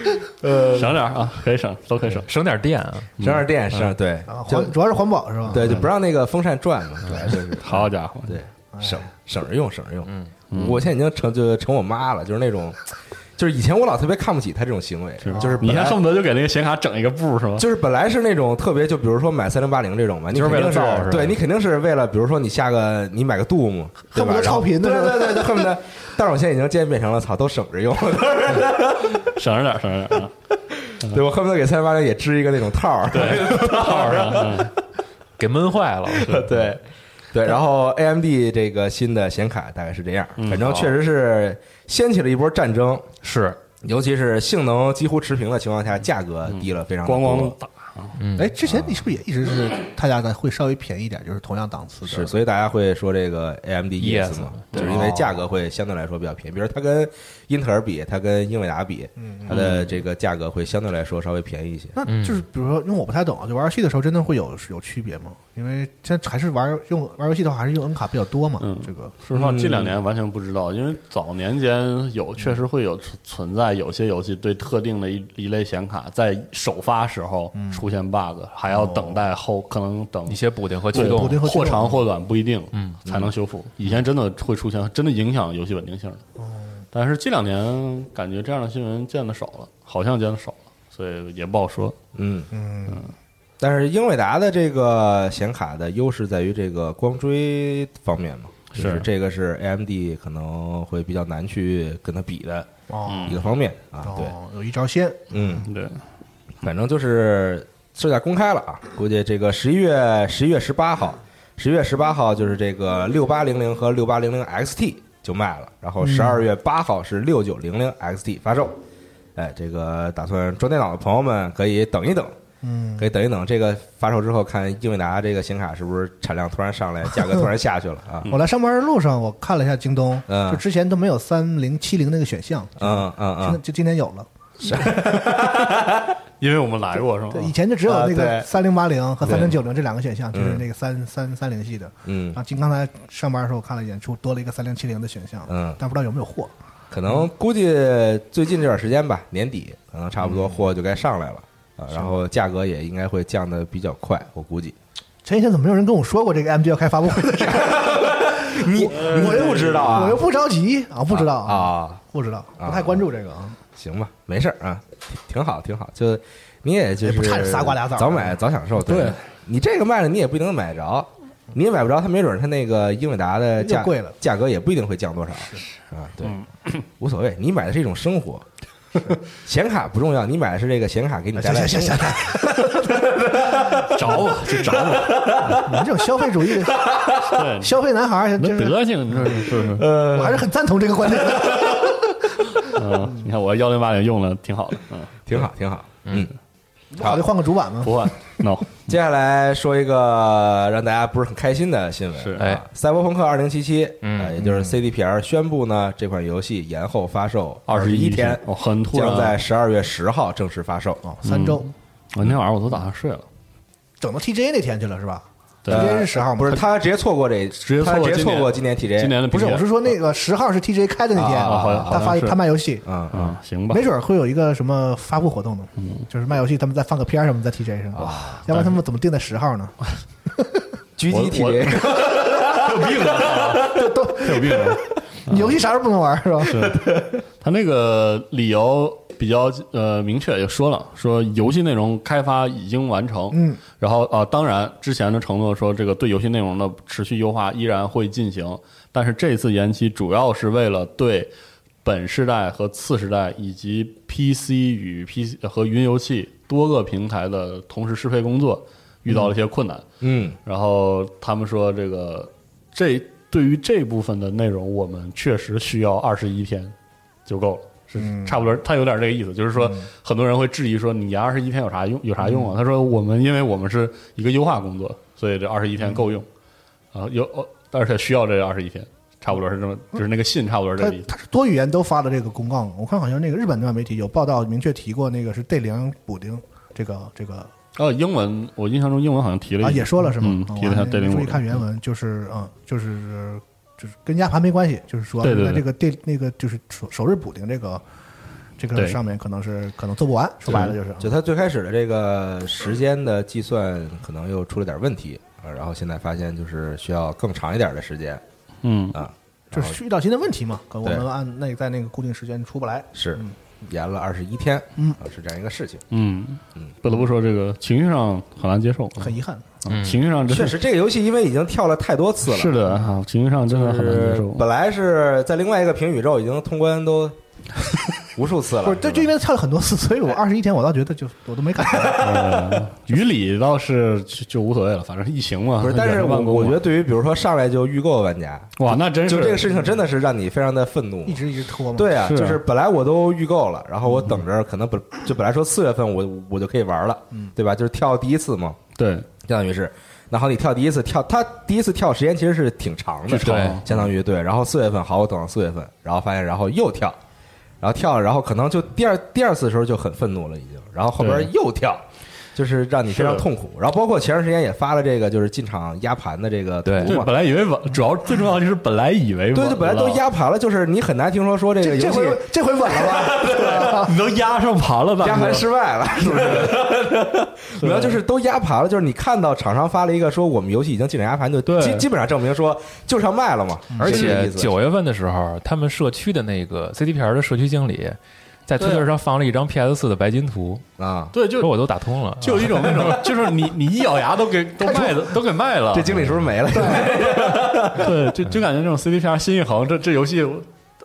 病啊！省点啊，可以省，都可以省。省点电啊，省点电是对环主要是环保是吧？对，就不让那个风扇转嘛，主要就是好家伙，对，省省着用，省着用。嗯，我现在已经成就成我妈了，就是那种，就是以前我老特别看不起她这种行为，就是你还恨不得就给那个显卡整一个布是吧？就是本来是那种特别，就比如说买三零八零这种嘛，你就是为了肯定造是吧对你肯定是为了，比如说你下个你买个 Doom，恨不得超频的对对对对，恨不得。但是我现在已经渐渐变成了操，都省着用，省着点，省着点啊，对我恨不得给三零八零也织一个那种套儿，对套上。嗯。给闷坏了，对对。然后 AMD 这个新的显卡大概是这样，嗯反正确实是掀起了一波战争，是。尤其是性能几乎持平的情况下，价格低了非常的咣咣多哎，之前你是不是也一直是他家的会稍微便宜一点，就是同样档次的？是，所以大家会说这个 AMD Yes，ES 嘛，对就是因为价格会相对来说比较便宜。比如它跟英特尔比，它跟英伟达比，它的这个价格会相对来说稍微便宜一些。那就是比如说，因为我不太懂啊，就玩游戏的时候真的会有有区别吗？因为现在还是玩用玩游戏的话，还是用 N 卡比较多嘛。嗯这个说实话，近两年完全不知道，因为早年间有确实会有存存在有些游戏对特定的一一类显卡在首发时候出现 bug，还要等待后可能等一些补丁和驱对动或长或短不一定，嗯，才能修复。以前真的会出现，真的影响游戏稳定性。但是这两年感觉这样的新闻见的少了，好像见的少了，所以也不好说。嗯嗯，但是英伟达的这个显卡的优势在于这个光追方面嘛，是是这个是 AMD 可能会比较难去跟它比的哦一个方面啊。对，哦，有一招鲜，嗯，对，反正就是售价公开了啊，估计这个十一月十一月十八号，十一月十八号就是这个六八零零和六八零零 XT 就卖了，然后十二月八号是六九零零 XT 发售。哎，这个打算装电脑的朋友们可以等一等，嗯，可以等一等，这个发售之后看英伟达这个显卡是不是产量突然上来，价格突然下去了啊？我来上班的路上，我看了一下京东，嗯就之前都没有三零七零那个选项，嗯嗯嗯，就今天有了。因为我们来过是吗？对，以前就只有那个三零八零和对三零九零这两个选项，就是嗯那个三三三零系的。嗯啊，今刚才上班的时候我看了一眼，出多了一个三零七零的选项，嗯但不知道有没有货。可能估计最近这段时间吧，年底可能差不多货就该上来了啊，然后价格也应该会降的比较快，我估计。前几天怎么没有人跟我说过这个 AMD 要开发布会的事 儿？你你不知道啊？我又不着急啊，不知道啊，不知道，啊不太关注这个啊。行吧，没事儿啊，挺挺好，挺好。就你也就也不差这是仨瓜俩枣早买早享受。对你这个卖了，你也不一定能买着，你也买不着，他没准儿它那个英伟达的价贵了价格也不一定会降多少啊。对，无所谓，你买的是一种生活。显卡不重要，你买的是这个显卡给你带来的行行行。找我，就找我，你们这种消费主义对，消费男孩儿，那德行，你说是是是？我还是很赞同这个观点的。嗯，你看我幺零八零用了挺好的，嗯，挺好，挺好。嗯，好就换个主板吗？不换，no，接下来说一个让大家不是很开心的新闻，是。哎啊赛博朋克二零七七，嗯。呃也就是 CDPR 宣布呢，这款游戏延后发售二十一天，哦，很突然将在十二月十号正式发售。哦，三周，我那天晚上我都打算睡了，整到 TJ 那天去了是吧对？TJ 是十号吗？不是，他直接错过这，直接错他直接过今年错过今年 TJ，今年的不是，我是说那个十号是 TJ 开的那天，啊他发他卖游戏，嗯嗯嗯，行吧没，准会有一个什么发布活动呢？就是卖游戏，他们再放个片什么在 TJ 上，要不然他们怎么定在十号呢？狙击 TJ，有病啊，都有病啊！你游戏啥时候不能玩是吧？是他那个理由比较呃明确，也说了，说游戏内容开发已经完成，嗯，然后啊、呃当然之前的承诺说这个对游戏内容的持续优化依然会进行，但是这次延期主要是为了对本世代和次世代以及 PC 与 PC 和云游戏多个平台的同时适配工作遇到了一些困难。嗯。然后他们说，这个这对于这部分的内容，我们确实需要二十一天就够了，是差不多。他有点这个意思，就是说，很多人会质疑说，你延二十一天有啥用？有啥用啊？他说，我们因为我们是一个优化工作，所以这二十一天够用啊，有哦而且需要这二十一天，差不多是这么，就是那个信差不多是这意思。他是多语言都发的这个公告？我看好像那个日本那边媒体有报道，明确提过那个是 D 零补丁这个这个哦，英文我印象中英文好像提了啊也说了是吗？提了一下我还 D 零五没注意看原文，就是嗯，就是就是跟压盘没关系，就是说对对对在这个电那个就是首首日补丁这个这个上面可能是可能做不完，说白了就是就他最开始的这个时间的计算可能又出了点问题啊，然后现在发现就是需要更长一点的时间嗯，啊，就是遇到新的问题嘛，可能我们按那在那个固定时间出不来。是延了二十一天，嗯。啊，是这样一个事情。嗯嗯，不得不说，这个情绪上很难接受，很遗憾，嗯情绪上真确实，这个游戏因为已经跳了太多次了，是的啊，情绪上真的很难接受。本来是在另外一个平行宇宙已经通关都 无数次了。不是，这就因为跳了很多次，所以我二十一天我倒觉得就我都没感觉。呃于理倒是就就无所谓了，反正疫情嘛。不是，但是我我觉得对于比如说上来就预购的玩家，哇，那真是就这个事情真的是让你非常的愤怒一。直一直拖嘛。，对啊，就是本来我都预购了，然后我等着，可能本就本来说四月份我我就可以玩了，对吧？就是跳第一次嘛，对相当于是。那好，你跳第一次跳，他第一次跳时间其实是挺长的，是长对相当于对。然后四月份好，我等到四月份，然后发现，然后又跳，然后跳了，然后可能就第二第二次的时候就很愤怒了，已经，然后后边又跳，就是让你非常痛苦。然后包括前段时间也发了这个就是进场压盘的这个图对对，嘛，本来以为稳，主要最重要的就是本来以为稳对，就本来都，压盘了，就是你很难听说说这个这这游戏回这回稳了吧？你都压上盘了，吧压盘失败了，是不是？主要就是都压盘了，就是你看到厂商发了一个说我们游戏已经进了压盘，就对基基本上证明说就是要卖了嘛，而且九月份的时候，他们社区的那个 CDPR 的社区经理在推特上放了一张 PS 四的白金图，啊。对，就说我都打通了，就有一种那种，就是你你一咬牙都给都卖了都给卖了，这经理是不是没了？对，就就感觉这种 CDPR 心一横，这这游戏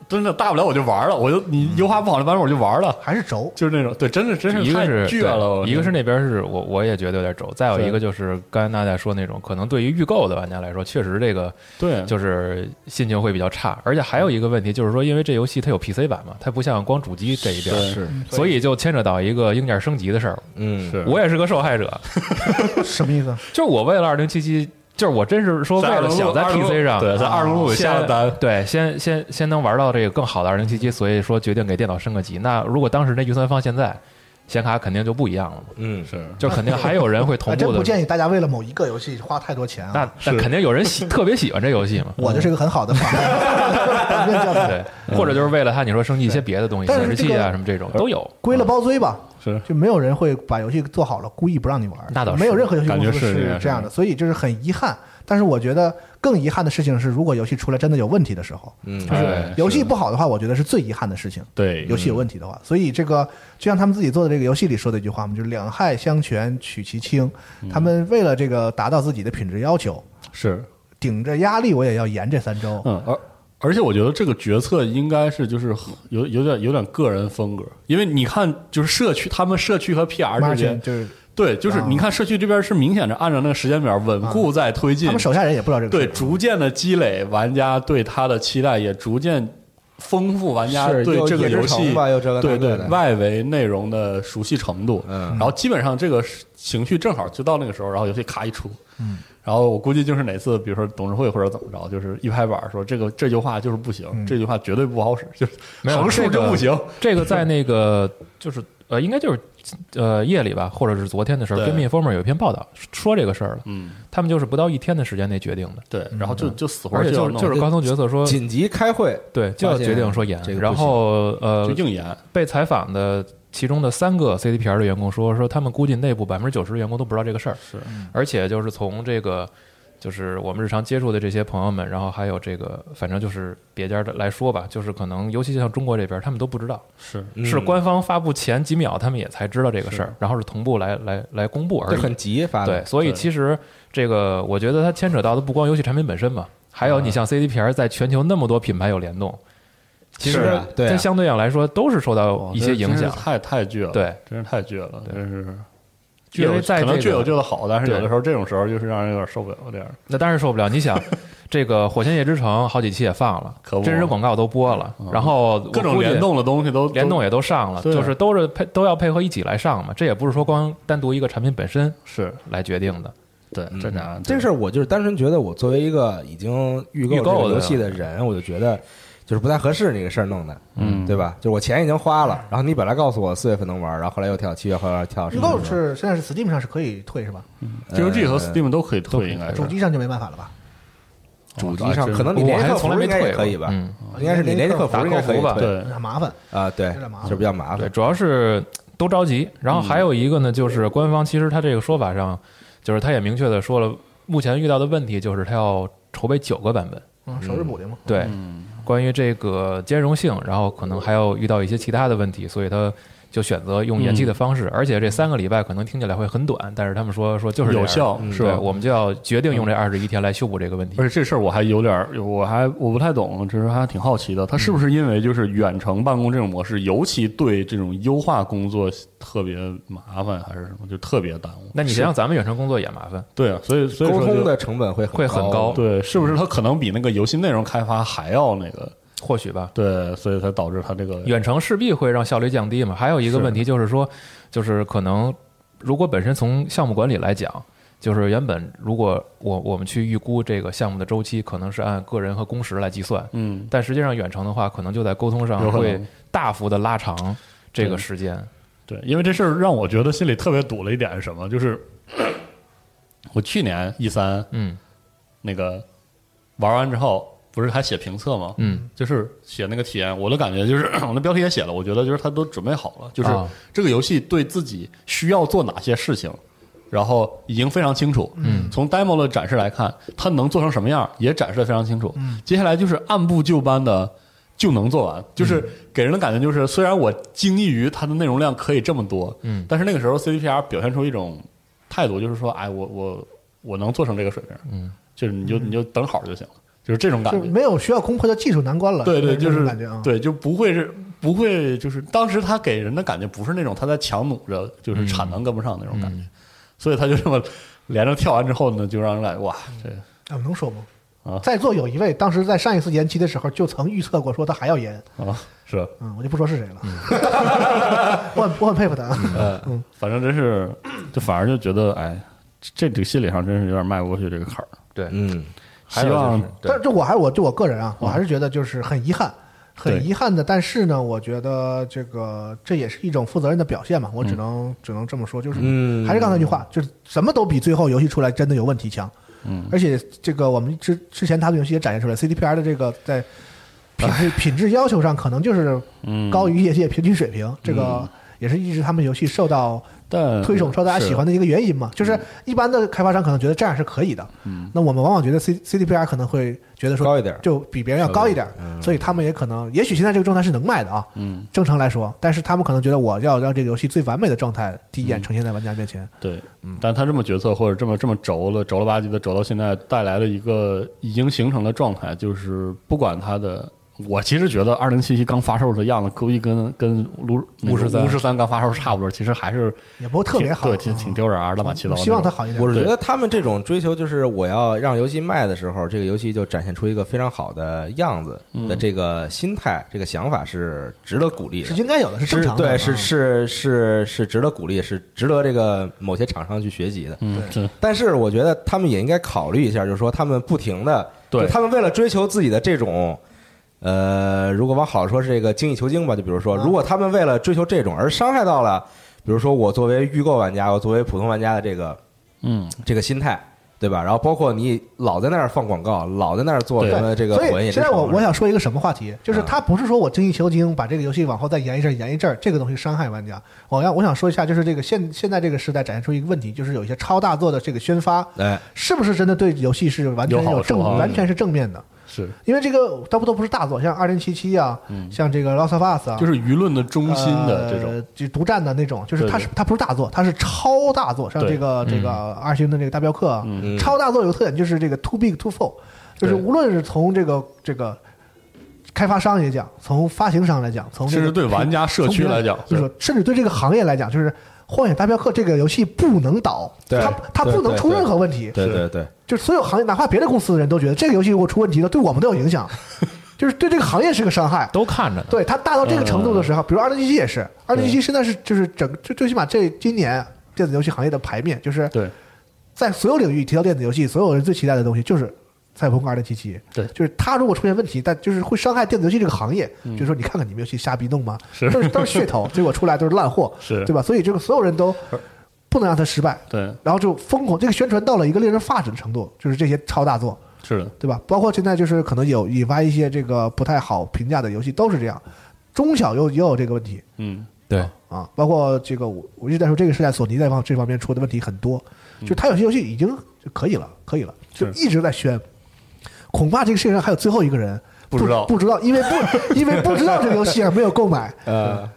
真的大不了我就玩了，我就你优化不好的版本我就玩了，还是轴？就是那种对，真的真是太一个是倔了，一个是那边是我我也觉得有点轴，再有一个就是刚才娜娜说那种，可能对于预购的玩家来说，确实这个对。就是心情会比较差，而且还有一个问题就是说，因为这游戏它有 PC 版嘛，它不像光主机这一边，是，所以就牵扯到一个硬件升级的事儿。嗯，是。我也是个受害者，什么意思？就是我为了二零七七，就是我真是说为了想在 PC 上对，在二龙路下了单，对，先先先能玩到这个更好的二零七七，所以说决定给电脑升个级。那如果当时那预算放现在，显卡肯定就不一样了嘛，嗯，是 就肯定还有人会同啊，真步的。不建议大家为了某一个游戏花太多钱啊。那那肯定有人喜 特别喜欢这游戏嘛，我就是一个很好的反反面教材。对，或者就是为了他，你说升级一些别的东西，显示器这个啊什么这种都有。归了包堆吧，是就没有人会把游戏做好了故意不让你玩。那倒是没有任何游戏公司感觉是这样这样的，所以就是很遗憾。但是我觉得更遗憾的事情是，如果游戏出来真的有问题的时候，嗯就是哎游戏不好的话，我觉得是最遗憾的事情。对游戏有问题的话，所以这个就像他们自己做的这个游戏里说的一句话嘛，就是两害相权取其轻。他们为了这个达到自己的品质要求，是顶着压力我也要延这三周。嗯，而而且我觉得这个决策应该是就是有有点有点个人风格，因为你看就是社区他们社区和 PR 之间，就是对，就是啊。你看社区这边是明显的按照那个时间表稳固在推进他们，手下人也不知道这个对，逐渐的积累玩家对他的期待，也逐渐丰富玩家对这个游戏对对外围内容的熟悉程度，嗯。然后基本上这个情绪正好就到那个时候，然后游戏咔一出，嗯，然后我估计就是哪次，比如说董事会或者怎么着，就是一拍板说这个这句话就是不行，这句话绝对不好使，就是横竖这个就不行，这个在那个就是呃，应该就是呃夜里吧，或者是昨天的时候，对。跟 Informer 有一篇报道说这个事儿了。嗯，他们就是不到一天的时间内决定的，对，然后就就死活而且就要弄。就就是高层决策说，紧急开会，对，就要决定说严这个。然后呃就，硬演，被采访的其中的三个 CDPR 的员工说，说他们估计内部百分之九十的员工都不知道这个事儿，是。而且就是从这个。就是我们日常接触的这些朋友们，然后还有这个，反正就是别家的来说吧，就是可能尤其像中国这边，他们都不知道，是。嗯是官方发布前几秒，他们也才知道这个事儿，然后是同步来来来公布而已。很急发的对，，所以其实这个我觉得它牵扯到的不光游戏产品本身嘛，还有你像 CDPR 在全球那么多品牌有联动，其实对啊。它相对上来说都是受到一些影响。太太倔了，对，真是太倔了，真是。因为在可能这个倔有倔的好，但是有的时候这种时候就是让人有点受不了这样。那当然受不了。你想，这个《火线夜之城》好几期也放了可，不真人广告都播了，然后各种联动的东西都联动也都上了，就是都是配都要配合一起来上嘛。这也不是说光单独一个产品本身是来决定的。对，这俩这个事儿我就是单纯觉得，我作为一个已经预购预购的这个游戏的人，我就觉得就是不太合适那个事儿弄的，嗯对吧？就是我钱已经花了，然后你本来告诉我四月份能玩，然后后来又跳七月，后来跳预购是现在是 Steam 上是可以退是吧？GOG 和呃 Steam 都可以退，应该是主机上就没办法了吧？主机上哦可能你联系客服应该没退过也可以吧？嗯，应该是你联系客服应该可以打客服吧退对很麻烦。啊，对就比较麻对，烦。主要是都着急。然后还有一个呢，就是官方其实他这个说法上，就是他也明确的说了，目前遇到的问题就是他要筹备九个版本。嗯，首日补丁嘛。对，关于这个兼容性，然后可能还要遇到一些其他的问题，所以它就选择用延期的方式，而且这三个礼拜可能听起来会很短，但是他们说说就是有效是吧？我们就要决定用这二十一天来修补这个问题。而且这事儿我还有点儿，我还我不太懂，就是还挺好奇的，他是不是因为就是远程办公这种模式，尤其对这种优化工作特别麻烦，还是什么，就特别耽误？那你想想，咱们远程工作也麻烦，对啊，所以所以沟通的成本会会很高对，是不是它可能比那个游戏内容开发还要那个？或许吧。对，所以才导致它这个远程势必会让效率降低嘛。还有一个问题就是说，就是可能如果本身从项目管理来讲，就是原本如果我我们去预估这个项目的周期，可能是按个人和工时来计算，嗯，但实际上远程的话，可能就在沟通上会大幅的拉长这个时间。对，因为这事儿让我觉得心里特别堵了一点是什么？就是 我去年一三嗯那个玩完之后，不是还写评测吗？嗯，就是写那个体验，我的感觉就是 我的标题也写了，我觉得就是他都准备好了，就是啊。这个游戏对自己需要做哪些事情，然后已经非常清楚。嗯，从 demo 的展示来看，它能做成什么样也展示的非常清楚。嗯，接下来就是按部就班的就能做完，就是给人的感觉就是，虽然我惊异于它的内容量可以这么多，嗯。但是那个时候 CDPR 表现出一种态度，就是说，哎，我我我能做成这个水平，嗯，就是你就你就等好就行了，就是这种感觉。没有需要攻破的技术难关了。对对，就是感觉啊。对，就不会是不会就是当时他给人的感觉不是那种他在强弩着，就是产能跟不上那种感觉，所以他就这么连着跳完之后呢，就让人感觉哇，这啊，能说吗？啊在座有一位当时在上一次延期的时候就曾预测过，说他还要延。啊是吧嗯，我就不说是谁了。我很我很佩服他。嗯，反正真是，就反而就觉得哎，这这个心理上真是有点迈不过去这个坎儿。对，嗯，希望是对。但这我还我就我个人啊，我还是觉得就是很遗憾，很遗憾的。但是呢，我觉得这个这也是一种负责任的表现嘛，我只能、只能这么说，就是、嗯。还是刚才那句话，就是什么都比最后游戏出来真的有问题强。嗯，而且这个我们之之前他的游戏也展现出来，CDPR 的这个在品质品质要求上可能就是嗯，高于业界平均水平，这个也是一直他们游戏受到但推手、受大家喜欢的一个原因嘛。就是一般的开发商可能觉得这样是可以的，嗯那我们往往觉得 C CDPR 可能会觉得说高一点就比别人要高一点，嗯所以他们也可能，也许现在这个状态是能卖的啊，嗯，正常来说，但是他们可能觉得我要让这个游戏最完美的状态第一眼呈现在玩家面前。对，但他这么决策或者这么这么轴了轴了吧唧的轴到现在，带来了一个已经形成的状态，就是不管他的。我其实觉得二零七七刚发售的样子，估计跟跟巫巫师三刚发售差不多，其实还是也不会特别好，对，挺挺丢人儿，乱七八糟的那种。希望它好一点。我是觉得他们这种追求，就是我要让游戏卖的时候，这个游戏就展现出一个非常好的样子的这个心态，这个想法是值得鼓励的是。应该有的，是正常的。对，啊是是是是值得鼓励，是值得这个某些厂商去学习的。嗯，但是我觉得他们也应该考虑一下，就是说他们不停的，对他们为了追求自己的这种，呃，如果往好说是这个精益求精吧，就比如说，啊如果他们为了追求这种而伤害到了，比如说我作为预购玩家，我作为普通玩家的这个嗯，这个心态，对吧？然后包括你老在那儿放广告，老在那儿做对。什么这个所火焰以现在我我想说一个什么话题，就是啊他不是说我精益求精，把这个游戏往后再延一阵儿延一阵儿，这个东西伤害玩家。我要我想说一下，就是这个现现在这个时代展现出一个问题，就是有一些超大作的这个宣发，哎，是不是真的对游戏是完全有正完全是正面的？是。因为这个它不都不是大作，像二零七七啊，像这个 Lost of Us 啊，就是舆论的中心的这种，呃，就独占的那种，就是对它是它不是大作，它是超大作，像这个这个二星的这个大镖客啊，嗯。超大作有个特点就是这个 too big too full，就是无论是从这个这个开发商也讲，从发行商来讲，从这个甚至对玩家社区来讲就是甚至对这个行业来讲，就是《荒野大镖客》这个游戏不能倒，对它它不能出任何问题，对对对，就是所有行业，哪怕别的公司的人都觉得这个游戏如果出问题了，对我们都有影响，就是对这个行业是个伤害。都看着呢。对它大到这个程度的时候，比如二零七七也是，二零七七现在是就是整最最起码这今年电子游戏行业的牌面，就是对。在所有领域提到电子游戏，所有人最期待的东西就是赛博朋克二零七七。对就是它如果出现问题，但就是会伤害电子游戏这个行业。就是说，你看看你们游戏瞎逼弄吗？是都是都是噱头，结果出来都是烂货，是对吧？所以这个所有人都不能让它失败。对，然后就疯狂，这个宣传到了一个令人发指的程度，就是这些超大作，是的，对吧？包括现在就是可能有引发一些这个不太好评价的游戏，都是这样，中小又也有这个问题嗯，对，啊。包括这个我我一直在说，这个时代索尼在方这方面出的问题很多，就他有些游戏已经就可以了，可以了，就一直在宣，恐怕这个世界上还有最后一个人。不知道。不知道，因为不 因为不知道这个游戏而没有购买，呃，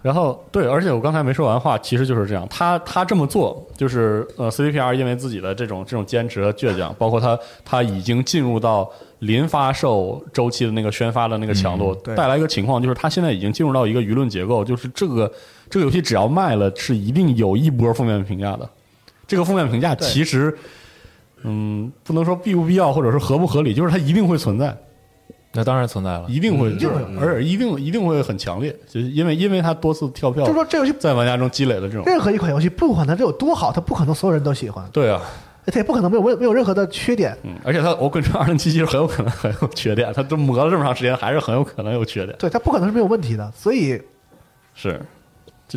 然后对，而且我刚才没说完话，其实就是这样。他他这么做，就是呃，CDPR 因为自己的这种这种坚持和倔强，包括他他已经进入到临发售周期的那个宣发的那个强度，对。带来一个情况，就是他现在已经进入到一个舆论结构，就是这个这个游戏只要卖了，是一定有一波负面评价的。这个负面评价其实，嗯，不能说必不必要，或者是合不合理，就是它一定会存在。那当然存在了。一定会，嗯就是嗯而且一定一定会很强烈，就是因为因为它多次跳票，就是说这游戏在玩家中积累了这种，任何一款游戏，不管它这有多好，它不可能所有人都喜欢，对啊，它也不可能没有没有没有任何的缺点。嗯，而且它我跟你说，二零七七很有可能很有缺点，它都磨了这么长时间，还是很有可能有缺点，对，它不可能是没有问题的。所以是，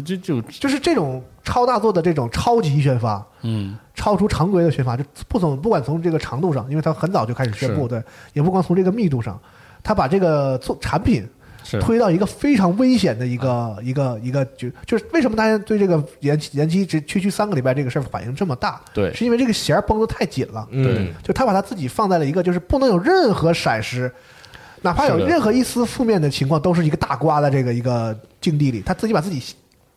这这就就是这种超大作的这种超级宣发，嗯。超出常规的宣发，就不从不管从这个长度上，因为它很早就开始宣布，对，也不光从这个密度上，他把这个做产品是。推到一个非常危险的一个一个一个就就是为什么大家对这个延期延期只区区三个礼拜这个事儿反应这么大？对？是因为这个弦儿绷得太紧了，嗯，就他把他自己放在了一个就是不能有任何闪失，哪怕有任何一丝负面的情况，都是一个大瓜的这个一个境地里，他自己把自己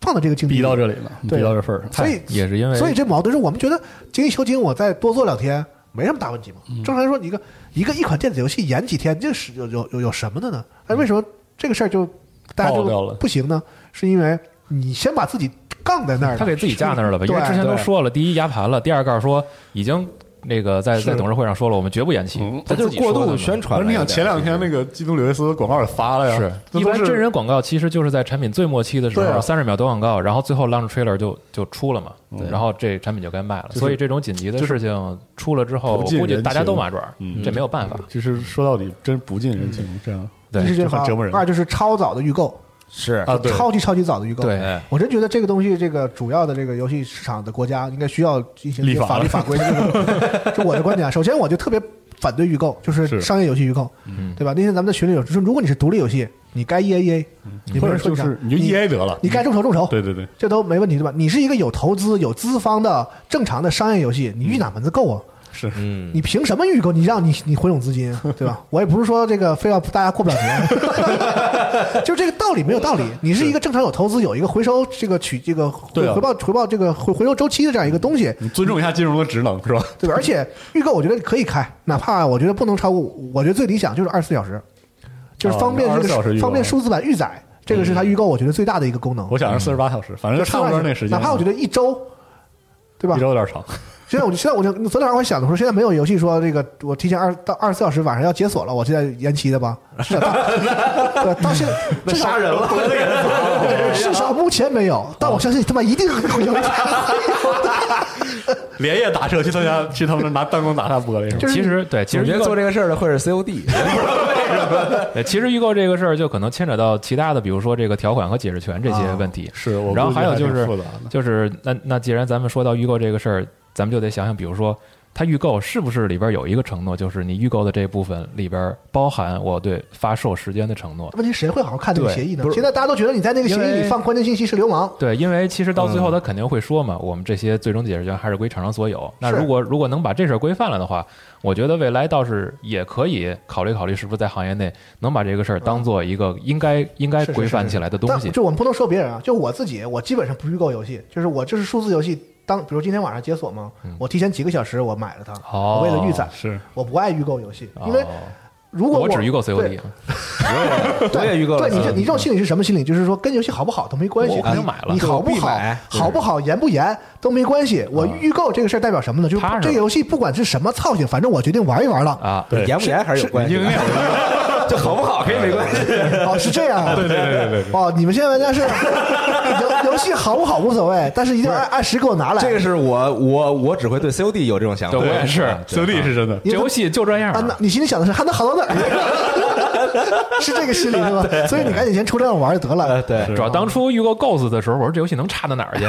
放到这个境地逼到这里了，对逼到这份儿上，所以也是因为所以这矛盾是我们觉得精益求精，我再多做两天没什么大问题嘛。嗯正常来说，你一个一个一款电子游戏延几天，这是有有有有什么的呢？哎，为什么这个事儿就大家就不行呢？是因为你先把自己杠在那儿，他给自己架那儿了吧？因为之前都说了，第一压盘了，第二告诉说已经那个在在董事会上说了，我们绝不延期嗯。他就是过度宣传你想前两天那个基督里维斯广告也发了呀，是。一般真人广告，其实就是在产品最末期的时候，三十秒短广告，然后最后 launch trailer 就就出了嘛，然后这产品就该卖了。所以这种紧急的事情出了之后，估计大家都麻爪嗯，这没有办法。其实说到底真不近人情，这样。对一是很折磨人。二就是超早的预购，是。啊，对，超级超级早的预购。对。哎。我真觉得这个东西，这个主要的这个游戏市场的国家应该需要进行 法。了些法律法规的这个。就我的观点啊，首先我就特别反对预购，就是是。商业游戏预购，嗯。对吧？那天咱们在群里有说，如果你是独立游戏，你该 E A E A，你或能说就是你就 E A 得了，你该众筹众筹，对对对，这都没问题，对吧？你是一个有投资、有资方的正常的商业游戏，你预哪门子够啊？是嗯，你凭什么预购？你让你你回笼资金，对吧？我也不是说这个非要大家过不了节，就这个道理没有道理。你是一个正常有投资、有一个回收这个取这个回报回报这个回回收周期的这样一个东西，你尊重一下金融的职能是吧？对吧？而且预购我觉得可以开，哪怕我觉得不能超过，我觉得最理想就是二十四小时，就是方便哦这24小时预购个方便数字版预载，这个是它预购我觉得最大的一个功能。我想是四十八小时，反正就差不多那时间，哪怕我觉得一周，对吧一？周有点长，现在我就现在我就昨天晚上我想的说，现在没有游戏说这个我提前二到二十四小时晚上要解锁了，我现在延期的吧？对到现在杀人了，至少目前没有，但我相信他妈一定会有一天。连夜打车去他家，去他们那拿弹弓打他玻璃？就是其实对，其我觉得做这个事儿的会是 COD，对，其实预购这个事儿就可能牵扯到其他的，比如说这个条款和解释权这些问题。是我然后还有就是就是那那既然咱们说到预购这个事儿，咱们就得想想，比如说它预购是不是里边有一个承诺，就是你预购的这部分里边包含我对发售时间的承诺。问题谁会好好看这个协议呢现在大家都觉得你在那个协议里放关键信息是流氓。对，因为其实到嗯最后他肯定会说嘛，我们这些最终解释权还是归厂商所有。那如果如果能把这事儿规范了的话，我觉得未来倒是也可以考虑考虑，是不是在行业内能把这个事儿当做一个应该应该规范起来的东西。但就我们不能说别人啊，就我自己，我基本上不预购游戏，就是我就是数字游戏。当比如今天晚上解锁嘛，我提前几个小时我买了它，哦我为了预载，是。我不爱预购游戏，因为哦如果我只预购对 COD，我也预购了对你这你这种心理是什么心理？就是说跟游戏好不好都没关系，我肯定你买了你好不好好不好严不严都没关系。我预购这个事儿代表什么呢？就是这个游戏不管是什么操性，反正我决定玩一玩了。啊，对严不严还是有关系的，应验就好不好可以没关系。哦，是这样啊。对对对对对对，哦，你们现在玩家是游 游戏好不好无所谓，但是一定要按按时给我拿来。这个是我我我只会对 COD 有这种想法，对我也是 COD 是真的，这游戏就这样啊，那你心里想的是还能好到哪儿？是这个心理是吧？所以你赶紧先出这样玩就得了。呃对，主要当初预购 Ghost 的时候，我说这游戏能差到哪儿去？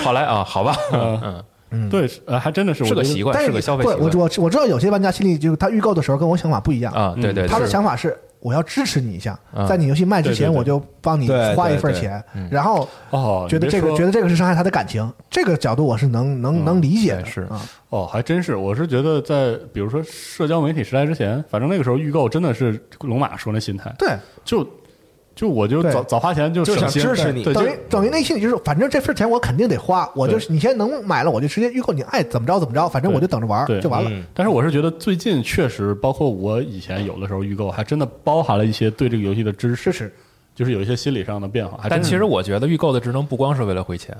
后来啊，好吧，嗯。嗯，对，呃，还真的是是个习惯，但是是个消费我习惯。我我知道有些玩家心里就是他预购的时候跟我想法不一样啊，对对，他的想法是我要支持你一下，嗯。在你游戏卖之前我就帮你花一份钱，然后哦，觉得这个觉得这个是伤害他的感情，这个角度我是能能能理解的。是啊，哦，还真是，我是觉得在比如说社交媒体时代之前，反正那个时候预购真的是龙马说那心态，对，就就我就早早花钱就就想省心。支持你。等于等于内心里就是，反正这份钱我肯定得花，我就是你现在能买了，我就直接预购，你爱怎么着怎么着，反正我就等着玩对就完了。嗯。但是我是觉得最近确实，包括我以前有的时候预购，还真的包含了一些对这个游戏的支持，支持，就是有一些心理上的变化。还真是。但其实我觉得预购的职能不光是为了回钱，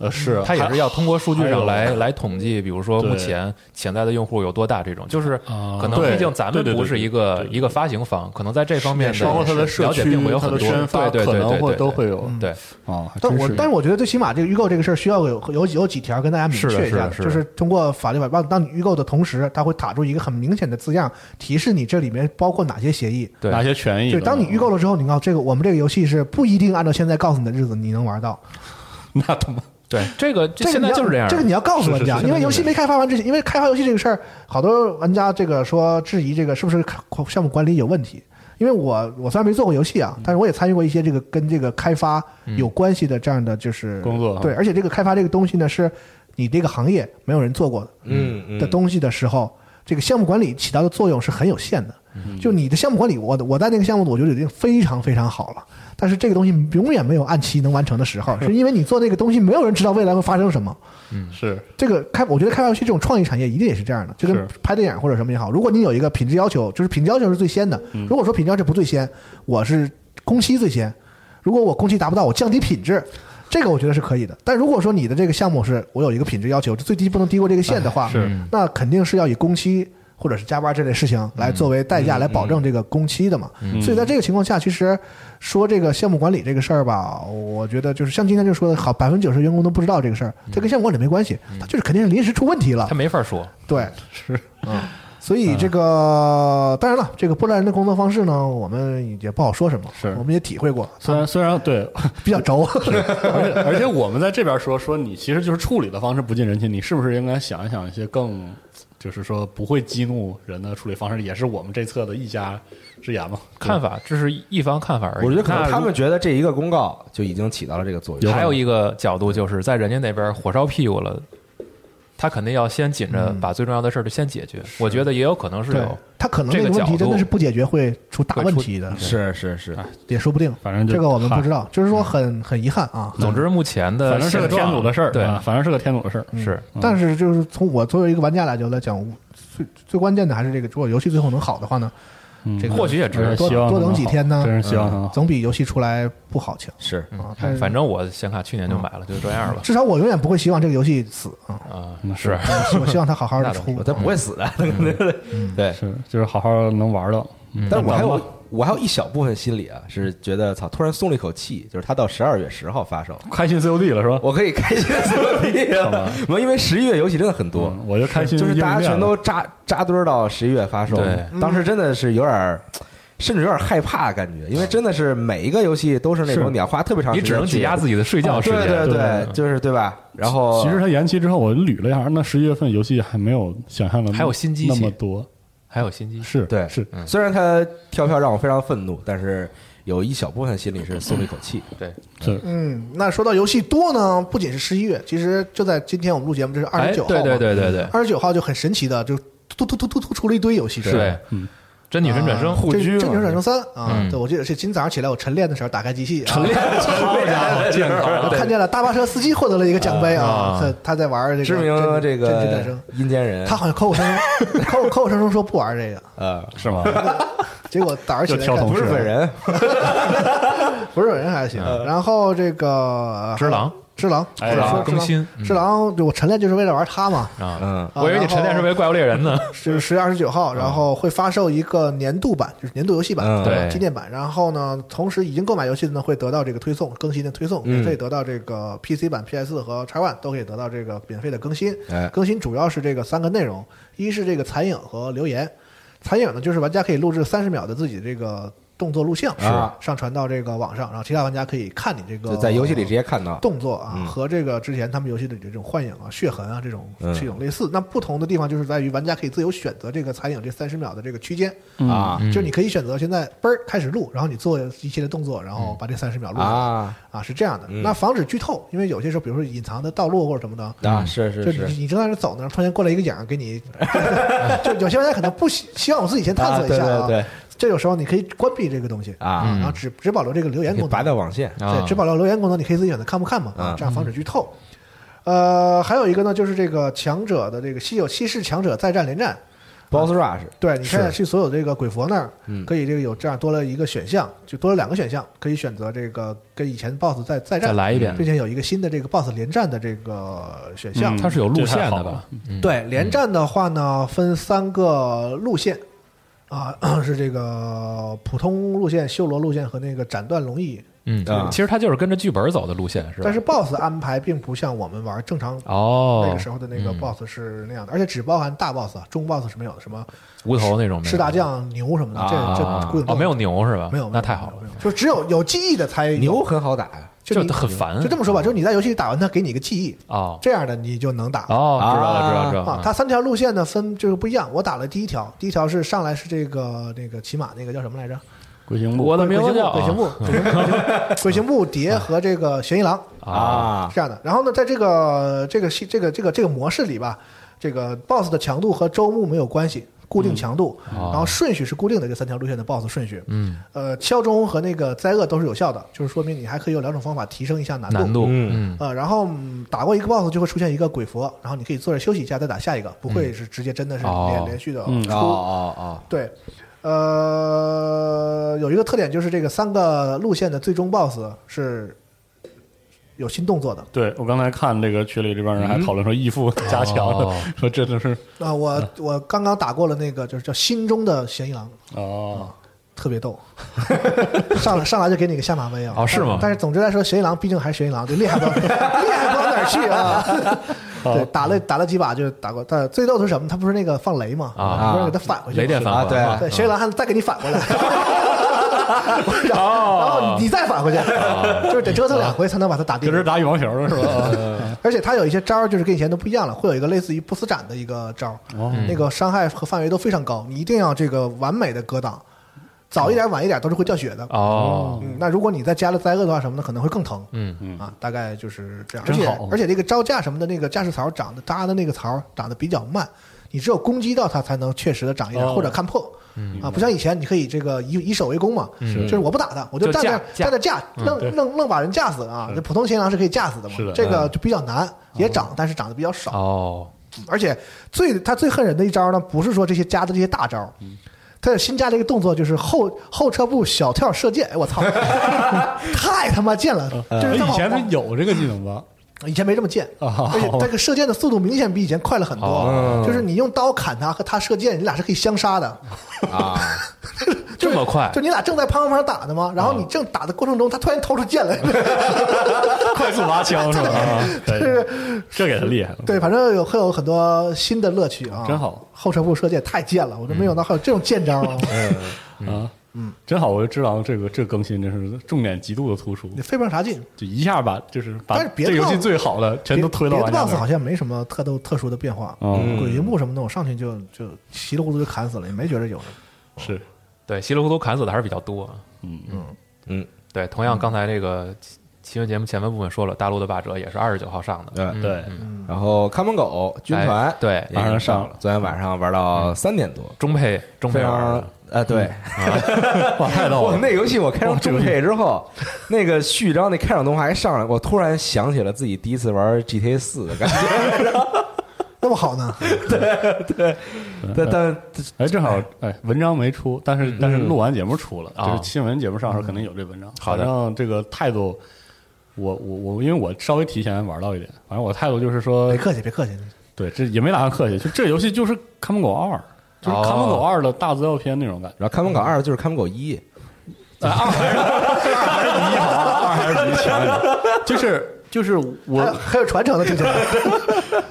呃是它也是要通过数据上来来统计，比如说目前潜在的用户有多大，这种就是啊可能毕竟咱对对对们不是一个对对对一个发行方，可能在这方面的包括它的社区、了解并没有很多，的宣发，对对可能会对对对都会有对。啊。但我但是我觉得最起码这个预购这个事儿需要有有有几条跟大家明确一下就是通过法律法当当你预购的同时，它会打出一个很明显的字样，提示你这里面包括哪些协议。对哪些权益的？就当你预购了之后，你告这个我们这个游戏是不一定按照现在告诉你的日子你能玩到。那他妈对，这个这这个你要现在就是这样的。这个你要告诉玩家，因为游戏没开发完之前，因为开发游戏这个事儿，好多玩家这个说质疑这个是不是项目管理有问题。因为我我虽然没做过游戏啊，但是我也参与过一些这个跟这个开发有关系的这样的就是工作哈对，而且这个开发这个东西呢，是你这个行业没有人做过的嗯嗯的东西的时候，这个项目管理起到的作用是很有限的。就你的项目管理，我我在那个项目，我觉得已经非常非常好了。但是这个东西永远没有按期能完成的时候，是因为你做那个东西，没有人知道未来会发生什么。嗯是这个开，我觉得开发游戏这种创意产业一定也是这样的，就跟是拍电影或者什么也好，如果你有一个品质要求，就是品质要求是最先的。如果说品质要求不最先，我是工期最先。如果我工期达不到，我降低品质，这个我觉得是可以的。但如果说你的这个项目是我有一个品质要求，最低不能低过这个线的话，是那肯定是要以工期或者是加班这类事情来作为代价来保证这个工期的嘛。所以在这个情况下，其实说这个项目管理这个事儿吧，我觉得就是像今天就说的好，百分之九十员工都不知道这个事儿，这跟项目管理没关系，他就是肯定是临时出问题了。他。没法说，对，是，嗯。所以这个当然了，这个波兰人的工作方式呢，我们也不好说什么，是。我们也体会过，虽然虽然对，比较轴，而且而且我们在这边说说你其实就是处理的方式不近人情，你是不是应该想一想一些更就是说不会激怒人的处理方式，也是我们这侧的一家之言嘛？看法这是一方看法而已。我觉得可能他们觉得这一个公告就已经起到了这个作用。还有一个角度就是在人家那边火烧屁股了，他肯定要先紧着把最重要的事儿就先解决。我觉得也有可能是对有，他可能这个问题真的是不解决会出大问题的，是是是，也说不定。反正就这个我们不知道，就是说很很遗憾啊。总之目前的反正是个天主的事儿，对，啊反正是个天主的事儿。是但是就是从我作为一个玩家来讲来讲，最最关键的还是这个，如果游戏最后能好的话呢，这个或许也值嗯多多等几天呢，真是希望它能好。总比游戏出来不好强是啊。但是反正我显卡去年就买了，就这样吧。至少我永远不会希望这个游戏死啊，啊嗯，是我希望它好好的出。它不会死的，对。是就是好好能玩到。但是我还有我还有一小部分心理啊，是觉得操，突然松了一口气，就是它到十二月十号发售，开心 COD 了是吧？我可以开心的怎么地了？我 因为十一月游戏真的很多，嗯我就开心就是大家全都扎扎堆儿到十一月发售，对当时真的是有点儿。甚至有点害怕感觉，因为真的是每一个游戏都是那是种你要花特别长时间，你只能挤压自己的睡觉时对间。对对就是对吧？然后其实它延期之后，我捋了一下，那十一月份游戏还没有想象的还有新机器那么多，还有心机，是对是虽然他跳票让我非常愤怒，但是有一小部分心里是松了一口气。对，是。嗯，那说到游戏多呢，不仅是十一月，其实就在今天我们录节目，这是二哎，十九号，对对对对对，二十九号就很神奇的，就突突突突突出了一堆游戏出来。对，嗯，真女神转生啊这护居真女神转生三啊！嗯对，我记得是今早上起来我晨练的时候打开机器，晨练 好家伙，健我康，看见了大巴车司机获得了一个奖杯啊啊，他他在玩这个知名真女转个生，阴间人，他好像口口声声口 口口声声说不玩这个，呃是吗？结果早上起来看就挑同事不是本人，不是本人还行。然后这个只狼，只狼，哎或者说啊更新只狼，我晨练就是为了玩它嘛。啊！嗯，我以为你晨练是为怪物猎人呢。是十月二十九号，然后会发售一个年度版，就是年度游戏版，嗯对纪念版。然后呢，同时已经购买游戏的呢，会得到这个推送更新的推送，嗯免费得到这个 PC 版、PS 和 X One 都可以得到这个免费的更新。哎更新主要是这个三个内容，一是这个残影和留言。残影呢，就是玩家可以录制三十秒的自己这个动作录像，是。上传到这个网上，然后其他玩家可以看你这个就在游戏里直接看到。动作啊，嗯。和这个之前他们游戏里的这种幻影啊、血痕啊这种嗯是一种类似。那不同的地方就是在于玩家可以自由选择这个残影这三十秒的这个区间，啊。嗯。就是你可以选择现在嘣儿开始录，然后你做一系列动作，然后把这三十秒录啊。啊，是这样的。嗯。那防止剧透，因为有些时候，比如说隐藏的道路或者什么的。啊，是是，就是你你正在那走呢，突然间过来一个影给你，就有些玩家可能不希希望我自己先探索一下啊对对对这有时候你可以关闭这个东西啊。然后只只保留这个留言功能。拔。掉网线，啊。对，只保留留言功能，你可以自己选择看不看嘛，啊。嗯，这样防止剧透。呃，还有一个呢，就是这个强者的这个稀有稀世强者再战连战，Boss Rush 对，你现在去所有这个鬼佛那儿，嗯可以这个有这样多了一个选项，就多了两个选项，可以选择这个跟以前 BOSS 再再战，再来一遍。并且有一个新的这个 BOSS 连战的这个选项。嗯它是有路线的吧？嗯，对，连战的话呢，分三个路线，啊，是这个普通路线、修罗路线和那个斩断龙翼。嗯啊，其实它就是跟着剧本走的路线，是吧？但是 BOSS 安排并不像我们玩正常哦，那个时候的那个嗯 BOSS 是那样的，而且只包含大 BOSS，啊，中 BOSS 是没有的，什么无头那种没有赤大将、牛什么的，这啊这哦，没有牛是吧？没有，那太好了没，有，就只有有记忆的才有牛，很好打呀，就很烦，就这么说吧，就是你在游戏里打完它，给你一个记忆，哦。这样的你就能打。哦，知道了知道了知道。啊，了，它三条路线呢分就是不一样。我打了第一条，第一条是上来是这个那个骑马那个叫什么来着？鬼行部我的名字叫鬼行部，鬼行部，鬼行部 鬼行部蝶和这个玄一郎。啊是这样的。然后呢，在这个这个系这个这个这个模式里吧，这个 BOSS 的强度和周目没有关系，固定强度，然后顺序是固定的，这三条路线的 BOSS 顺序。嗯，呃，敲钟和那个灾厄都是有效的，就是说明你还可以有两种方法提升一下难度。难度嗯。嗯。呃，然后、嗯打过一个 BOSS 就会出现一个鬼佛，然后你可以坐着休息一下再打下一个，不会是直接真的是连、哦。连续的出。嗯哦哦哦，对，呃，有一个特点就是这个三个路线的最终 BOSS 是有新动作的。对我刚才看这个群里这帮人还讨论说义父加强了哦，说这都是啊、我我刚刚打过了那个就是叫心中的嫌疑狼，哦，特别逗，上来上来就给你个下马威啊！哦是吗？但是总之来说，嫌疑狼毕竟还是嫌疑狼，就厉害不到 厉害不到哪儿去啊！对，打了打了几把就打过，但最逗的是什么？他不是那个放雷吗？啊。不是给他返回去吗，雷电返还嘛啊。对对，嫌疑狼还再给你返回来，然后然后你再返回去，就是得折腾两回才能把它打定 这。是打羽毛球的是吧？而且它有一些招儿就是跟以前都不一样了，会有一个类似于不死斩的一个招那个伤害和范围都非常高，你一定要这个完美的格挡，早一点晚一点都是会掉血的。哦，嗯，那如果你再加了灾厄的话什么的，可能会更疼。嗯嗯啊，大概就是这样。而且而且这个招架什么的，那个架势槽长的搭的那个槽长得比较慢，你只有攻击到它才能确实的长一点，哦或者看破。啊，不像以前你可以这个以以守为攻嘛，是就是我不打他，我就就站那架站那架，愣对愣愣把人架死啊！这普通贤狼是可以架死的嘛，这个就比较难，也长，但是长得比较少。哦，而且最他最恨人的一招呢，不是说这些加的这些大招，他有新加了一个动作，就是后后撤步小跳射箭。哎，我操，太他妈贱了！就是他以前有这个技能吧？以前没这么贱，啊而且这个射箭的速度明显比以前快了很多。就是你用刀砍他和他射箭，你俩是可以相杀的。啊，这么快就你俩正在啪啪啪打的吗？然后你正打的过程中，他突然掏出剑来。快速拔枪是吧？这给他厉害了。对，反正有会有很多新的乐趣啊，真好。后撤步射箭太贱了，我都没想到还有这种贱招啊！啊，嗯，真好！我就知道这个这更新真是重点极度的突出，你费不上啥劲。就一下把就是把但是别的这游戏 boss- 最好的全都推到别的玩家 BOSS 那儿。好像没什么特都特殊的变化，嗯鬼行部什么的，我上去就就稀里糊涂就砍死了，也没觉得有什么。是，对，稀里糊涂砍死的还是比较多。嗯嗯嗯，对，同样刚才这个新闻节目前半部分说了，大陆的霸者也是二十九号上的。对嗯对嗯然后看门狗军团哎对马上上了，昨天晚上玩到三点多，中配中配玩的呃对，哇，太逗哇，了！那游戏我开上中配之后，那个序章那开场动画一上来，我突然想起了自己第一次玩 GTA 四的感觉。那么好呢？对对但但哎，正好哎，文章没出，但是但是录完节目出了，啊就是新闻节目上时候肯定有这文章。好的反正这个态度，我我我，因为我稍微提前玩到一点，反正我态度就是说别，客气，别客气。对，这也没打算客气，就这游戏就是《看门狗二》，就是《看门狗二》的大资料片那种感觉。然后看门狗二就是看门狗一，二还是比一强一点，就是就是还有我还有传承的，听起来。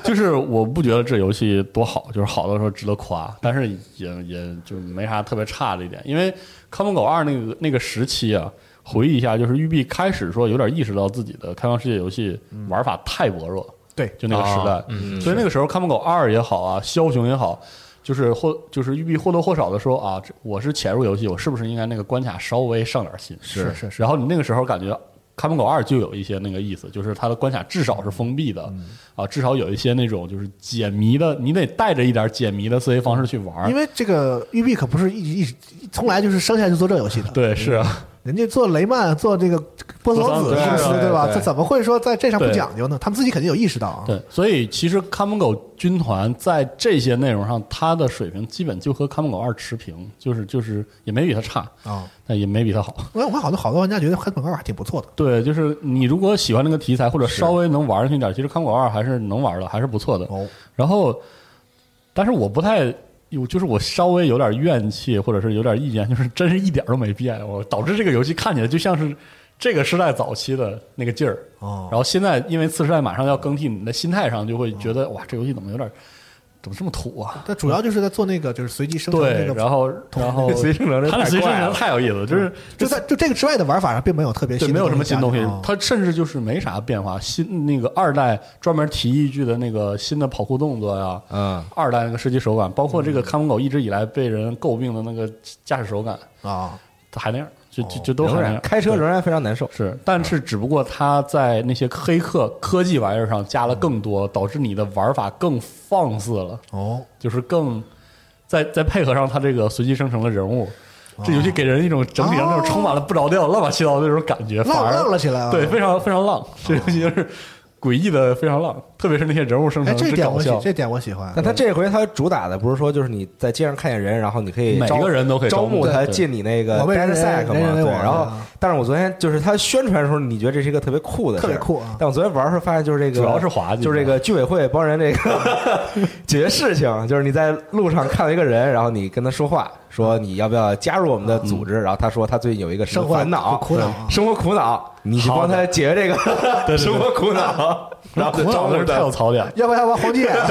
就是我不觉得这游戏多好，就是好的时候值得夸，但是也也就没啥特别差的一点，因为《看门狗二》那个那个时期啊，回忆一下，就是育碧开始说有点意识到自己的开放世界游戏玩法太薄弱，对，就那个时代，啊嗯所以那个时候《看门狗二》也好啊，枭雄也好。就是或就是育碧或多或少的说啊，我是潜入游戏，我是不是应该那个关卡稍微上点心？是是是然后你那个时候感觉看门狗二》就有一些那个意思，就是它的关卡至少是封闭的、啊，至少有一些那种就是解谜的，你得带着一点解谜的思维方式去玩因。为这个育碧可不是一一直从来就是生下来就做这游戏的，对，是啊，人家做雷曼做这个波索子公司对对吧？对这怎么会说在这上不讲究呢？他们自己肯定有意识到啊。对，所以其实看门狗军团在这些内容上，它的水平基本就和看门狗二持平，就是就是也没比它差，啊，但也没比它好。我我看好多好多玩家觉得看门狗二还挺不错的。对，就是你如果喜欢那个题材，或者稍微能玩上去点，其实看门狗二还是能玩的，还是不错的。哦，然后，但是我不太有，就是我稍微有点怨气，或者是有点意见，就是真是一点都没变，我导致这个游戏看起来就像是这个时代早期的那个劲儿。哦然后现在因为次时代马上要更替，你的心态上就会觉得、哇，这游戏怎么有点怎么这么土啊？但主要就是在做那个就是随机生成对那，个，然后然后随机生成这它的随机生成太怪了。太有意思了，就是 就在就这个之外的玩法上并没有特别对，新的没有什么新东西。加进，它甚至就是没啥变化。新那个二代专门提一句的那个新的跑酷动作呀，嗯，二代那个射击手感，包括这个看门狗一直以来被人诟病的那个驾驶手感，啊，它还那样，就就就都开车仍然非常难受。是，但是只不过它在那些黑客科技玩意儿上加了更多，导致你的玩法更放肆了，哦，就是更再再配合上它这个随机生成的人物。这游戏给人一种整体上那种充满了不着调、乱七八糟的那种感觉，反浪而浪了起来啊！对，非常非常浪。这游戏就是诡异的非常浪，特别是那些人物生哎，成之这点，，我喜这点我喜欢。但他这回他主打的不是说就是你在街上看见人，然后你可以招每个人都可以招募他进你那个对。然后啊，但是我昨天就是他宣传的时候，你觉得这是一个特别酷的，特别酷啊。但我昨天玩的时候发现，就是这个主要是滑稽。就是这个居委会帮人这个解 决事情，就是你在路上看到一个人，然后你跟他说话，说你要不要加入我们的组织，然后他说他最近有一个什生活么烦恼、苦恼。啊生活苦恼，你去帮他解决这个生活苦恼，然后就招募苦恼的是太有。槽点。要不要玩黄金眼？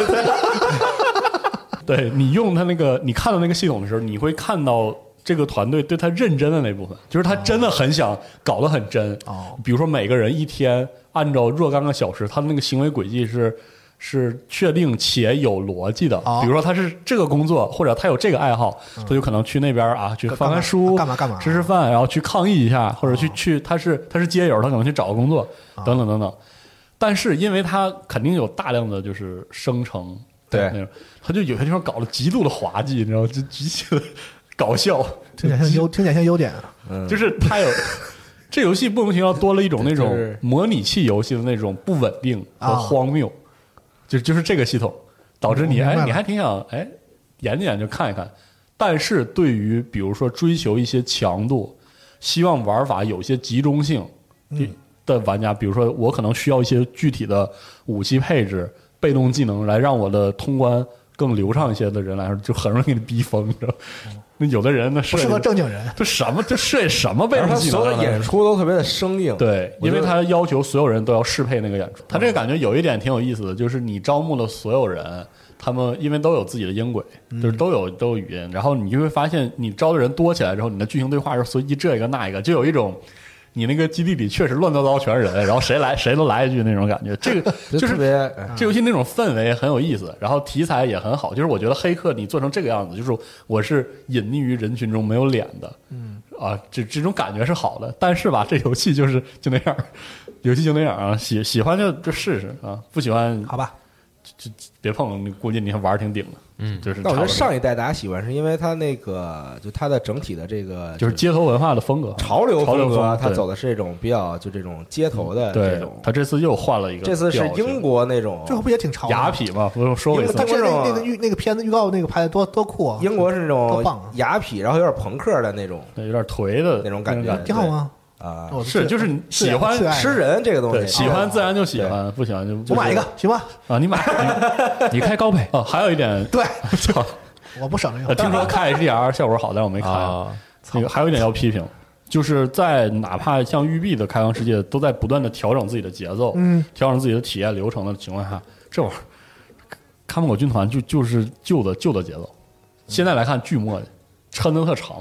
对你用他那个，你看到那个系统的时候，你会看到这个团队对他认真的那部分，就是他真的很想搞得很真。哦比如说每个人一天按照若干个小时，他的那个行为轨迹是是确定且有逻辑的。哦比如说他是这个工作，或者他有这个爱好，他就可能去那边啊去翻翻书，干嘛干嘛吃吃饭，然后去抗议一下，或者去去他是他是街友，他可能去找个工作，等等等等。但是因为它肯定有大量的就是生成，对。那种，他就有些地方搞得极度的滑稽，你知道吗，就极其的搞笑，听起来像优，听起来像优点啊。嗯。就是它有 这游戏莫名其妙多了一种那种是。模拟器游戏的那种不稳定和啊。荒谬，就就是这个系统导致你我明白了。哎你还挺想哎研究研究看一看，但是对于比如说追求一些强度，希望玩法有些集中性嗯的玩家，比如说我可能需要一些具体的武器配置、被动技能来让我的通关更流畅一些的人来说，就很容易给你逼疯，你知道吗？那有的人呢不适合正经人。这什么这设计什么被动而他技能啊？所有的演出都特别的生硬，对，因为他要求所有人都要适配那个演出。他这个感觉有一点挺有意思的，就是你招募了所有人，他们因为都有自己的音轨，就是都有都有语音，然后你就会发现，你招的人多起来之后，你的剧情对话是随机这一个那一个，就有一种。你那个基地里确实乱糟糟全是人，然后谁来谁都来一句那种感觉，这个 就是别哎这游戏那种氛围很有意思，然后题材也很好。就是我觉得黑客你做成这个样子，就是我是隐匿于人群中没有脸的，嗯啊，这这种感觉是好的。但是吧，这游戏就是就那样，游戏就那样啊，喜喜欢就就试试啊，不喜欢好吧，别碰。你估计你还玩儿挺顶的，嗯就是但我觉得上一代大家喜欢是因为它那个就它的整体的这个就是街头文化的风格，潮流风格，它走的是这种比较就这种街头的这对种。他这次又换了一个，这次是英国那种，这不也挺潮的吗雅痞嘛，不用说过一次英国那这种那个预那个片子预告那个拍的多多酷啊！英国是那种多棒啊雅痞，然后有点朋克的那种对有点颓的那种感觉挺好吗？啊。是就是你喜欢吃人这个东对，西，喜欢自然就喜欢，不喜欢就就我买一个行吧？啊，你买你开高配 哦，还有一点，对，操，我不省这呃个。听说开 HDR 效果好，但是我没开。啊，那个还有一点要批评，就是在哪怕像育碧的开放世界都在不断的调整自己的节奏，嗯，调整自己的体验流程的情况下，这玩意儿看门狗军团就就是旧的旧的节奏，现在来看巨磨叽，抻的特长，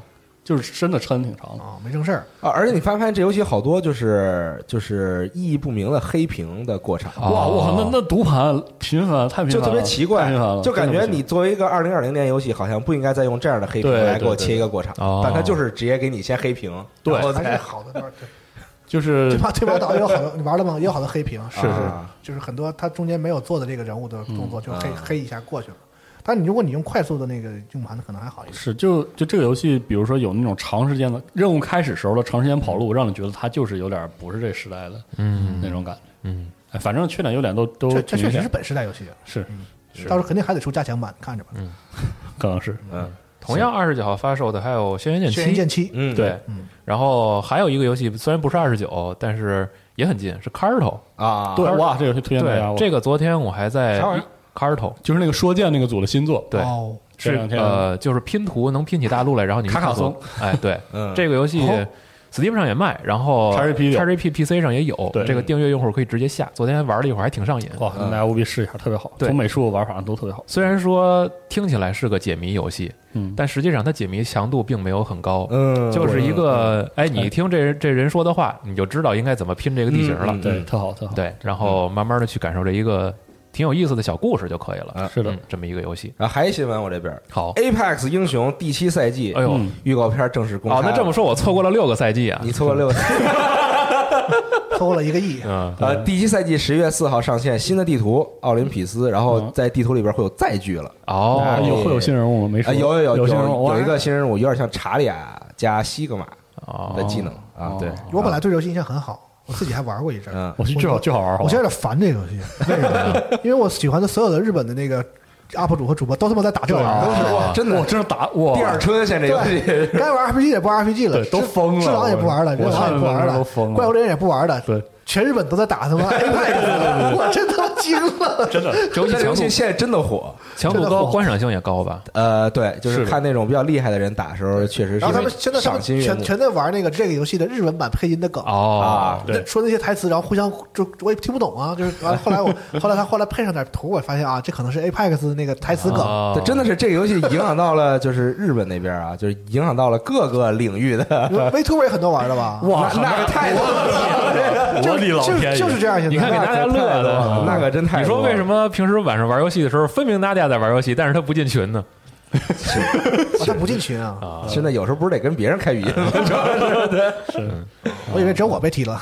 就是真的抻挺长的。啊，没正事儿。啊！而且你发现这游戏好多就是就是意义不明的黑屏的过场，哇哇，那那读盘频繁，太频繁了，就特别奇怪频繁了，就感觉你作为一个二零二零年游戏，好像不应该再用这样的黑屏来给我切一个过场，哦但它就是直接给你先黑屏，对还是好的，倒是就是 对吧？对吧？岛也有好多，你玩了吗？也有好多黑屏，是是啊就是很多他中间没有做的这个人物的动作，就黑啊黑一下过去了。但你如果你用快速的那个硬盘，可能还好一点。是，就就这个游戏，比如说有那种长时间的任务开始时候的长时间跑路，让你觉得它就是有点不是这时代的嗯。那种感觉。嗯，哎，反正缺点优点都都这确实是本时代游戏，是，到时候肯定还得出加强版，看着吧。嗯。可能是。嗯。同样二十九号发售的还有《轩辕剑七轩辕》，剑七，嗯，对，嗯然后还有一个游戏虽然不是二十九，但是也很近，是 Carto。啊，对，哇，这游戏推荐大家，这个昨天我还在 Carto，就是那个说剑那个组的新作，对，哦，这两天。呃，就是拼图能拼起大陆来，然后你卡卡松，哎，对，嗯。这个游戏哦。Steam 上也卖，然后 XGP 有。XGP PC 上也有，对。这个订阅用户可以直接下。昨天玩了一会儿，还挺上瘾。哇，大家务必试一下，特别好，从美术玩法上都特别好。虽然说听起来是个解谜游戏，嗯，但实际上它解谜强度并没有很高，嗯，就是一个，哎，你听这人这人说的话，你就知道应该怎么拼这个地形了。嗯对，特好，特好。对，然后慢慢的去感受这一个挺有意思的小故事就可以了。啊是的嗯，这么一个游戏。然后还一新闻，我这边好，Apex 英雄第七赛季，哎呦，嗯预告片正式公开。哦，那这么，说，我错过了六个赛季啊。你错过六个。偷了一个亿，嗯，呃，第七赛季十月四号上线新的地图奥林匹斯，然后嗯在地图里边会有载具了。哦啊，有会有新人物吗？没啊，说，有有有有新人物，有一个新人物，有点像查理亚加西格玛哦的技能啊哦。对我本来对这游戏印象很好，我自己还玩过一阵儿。嗯，我去最好最好玩，我现在有点烦这个游戏，为什么呢？因为我喜欢的所有的日本的那个 UP 主和主播都他妈在打这玩意儿，对啊都是哇，真的我，真是打我，第二春现在这游戏。该玩 RPG 也不玩 RPG 了，对都疯了智狼也不玩了，我人狼也不玩看了，都疯了怪物猎人也不玩了，对，全日本都在打他妈 Apex，我真他妈惊了，真的这游戏现在真的火，强度高，观赏性也高吧？呃，对，就是看那种比较厉害的人打的时候，确实是然后他们现在他们赏心悦目全全在玩那个这个游戏的日文版配音的梗。哦啊，对说那些台词，然后互相就我也听不懂啊，就是完了。后来我 后来他后来配上点图，我发现啊，这可能是 Apex 那个台词梗。哦对，真的是这个游戏影响到了，就是日本那边啊，就是影响到了各个领域的。VTuber 也很多玩的吧？哇，那那个太多了，就天爷，就是这样，你看给大家乐的，那可真太。你说为什么平时晚上玩游戏的时候，分明大家在玩游戏，但是他不进群呢？啊 他不进群啊？现在有时候不是得跟别人开语音吗？主 要是我以为只有我被踢了。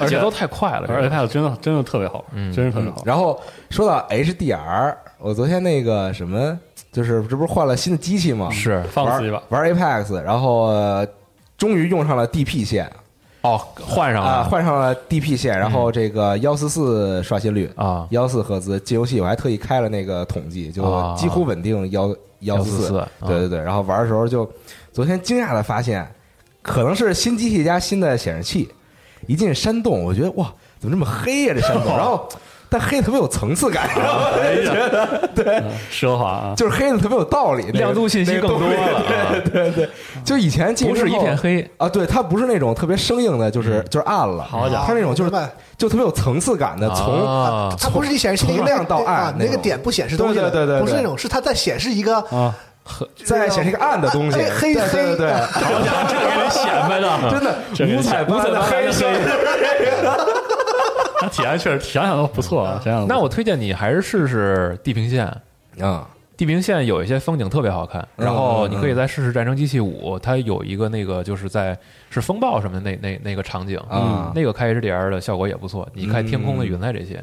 而且节奏太快了，而且这个它真的真的特别好，真是特别好。然后说到 HDR，我昨天那个什么，就是这不是换了新的机器吗？是放肆一把，玩 Apex，然后呃终于用上了 DP 线。哦，换上啊，了换上了 DP 线，然后这个幺四四刷新率啊。幺四赫兹进游戏，我还特意开了那个统计，就啊。几乎稳定幺幺四144啊。对对对。然后玩的时候就，昨天惊讶的发现，可能是新机器加新的显示器，一进山洞，我觉得哇，怎么这么黑呀、这山洞？然后但黑的特别有层次感，我觉得 对，奢华啊，就是黑的特别有道理，亮度信息更多了啊。对对对，就以前进不是一片黑啊，对，它不是那种特别生硬的，就是就是暗了，好家伙它那种就是就特别有层次感的，从啊它不是你显示器那个从亮到暗啊，那个点不显示东西了，对对对不是那种，是它在显示一个啊，在显示一个暗的东西，黑黑对好家伙，这个人显摆的，真的五彩五彩的黑色，他体验确实想想都不错啊，想想那我推荐你还是试试地平线。啊，地平线有一些风景特别好看，嗯然后你可以再试试《战争机器五》，它有一个那个就是在是风暴什么的那那那个场景，啊。那个开 HDR 的效果也不错。你看天空的云彩这些，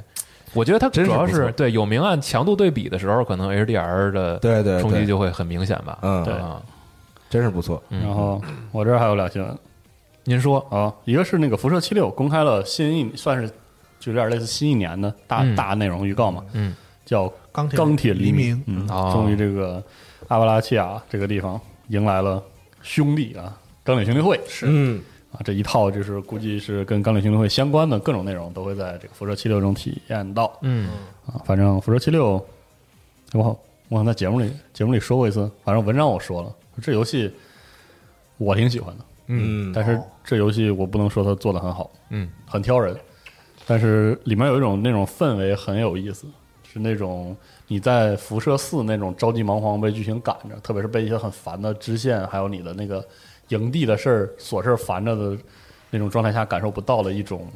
我觉得它主要是是对有明暗强度对比的时候，可能 HDR 的对对对。冲击就会很明显吧。嗯。对。真是不错，嗯。然后我这儿还有俩新闻。您说。啊，一个是那个辐射七六公开了新一算是就有点类似新一年的大嗯。大内容预告嘛，嗯，叫钢铁钢铁黎黎明。嗯，哦。终于这个阿巴拉契亚这个地方迎来了兄弟啊，钢铁兄弟会。是。嗯。啊，这一套就是估计是跟钢铁兄弟会相关的各种内容都会在这个辐射七六中体验到。嗯。啊。反正辐射七六，我好我好像在节目里节目里说过一次，反正文章我说了，这游戏我挺喜欢的，嗯，但是这游戏我不能说它做的很好，嗯。很挑人，但是里面有一种那种氛围很有意思，是那种你在辐射四那种着急忙慌被剧情赶着，特别是被一些很烦的支线，还有你的那个营地的事儿琐事儿烦着的那种状态下，感受不到的一种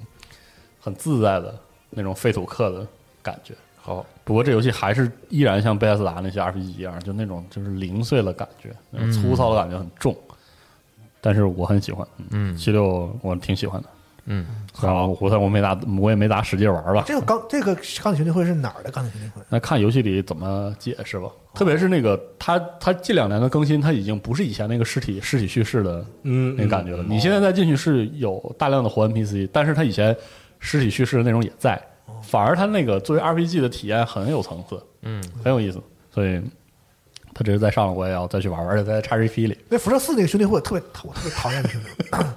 很自在的那种废土客的感觉。好，不过这游戏还是依然像贝塞斯达那些 RPG 一样，就那种就是零碎的感觉，那种粗糙的感觉很重。但是我很喜欢，嗯七六我挺喜欢的。嗯，然后我我没打，我也没咋使劲玩吧。这个钢这个钢铁兄弟会是哪儿的钢铁兄弟会？那看游戏里怎么解释吧。特别是那个他他近两年的更新，他已经不是以前那个尸体尸体叙事的嗯那个感觉了。你现在再进去是有大量的活 NPC，但是他以前尸体叙事的内容也在，反而他那个作为 RPG 的体验很有层次，嗯，很有意思。所以他这是再上了，我也要再去玩玩，而且在 XGP 里，那辐射四那个兄弟会，我特别我特别讨厌那兄弟会。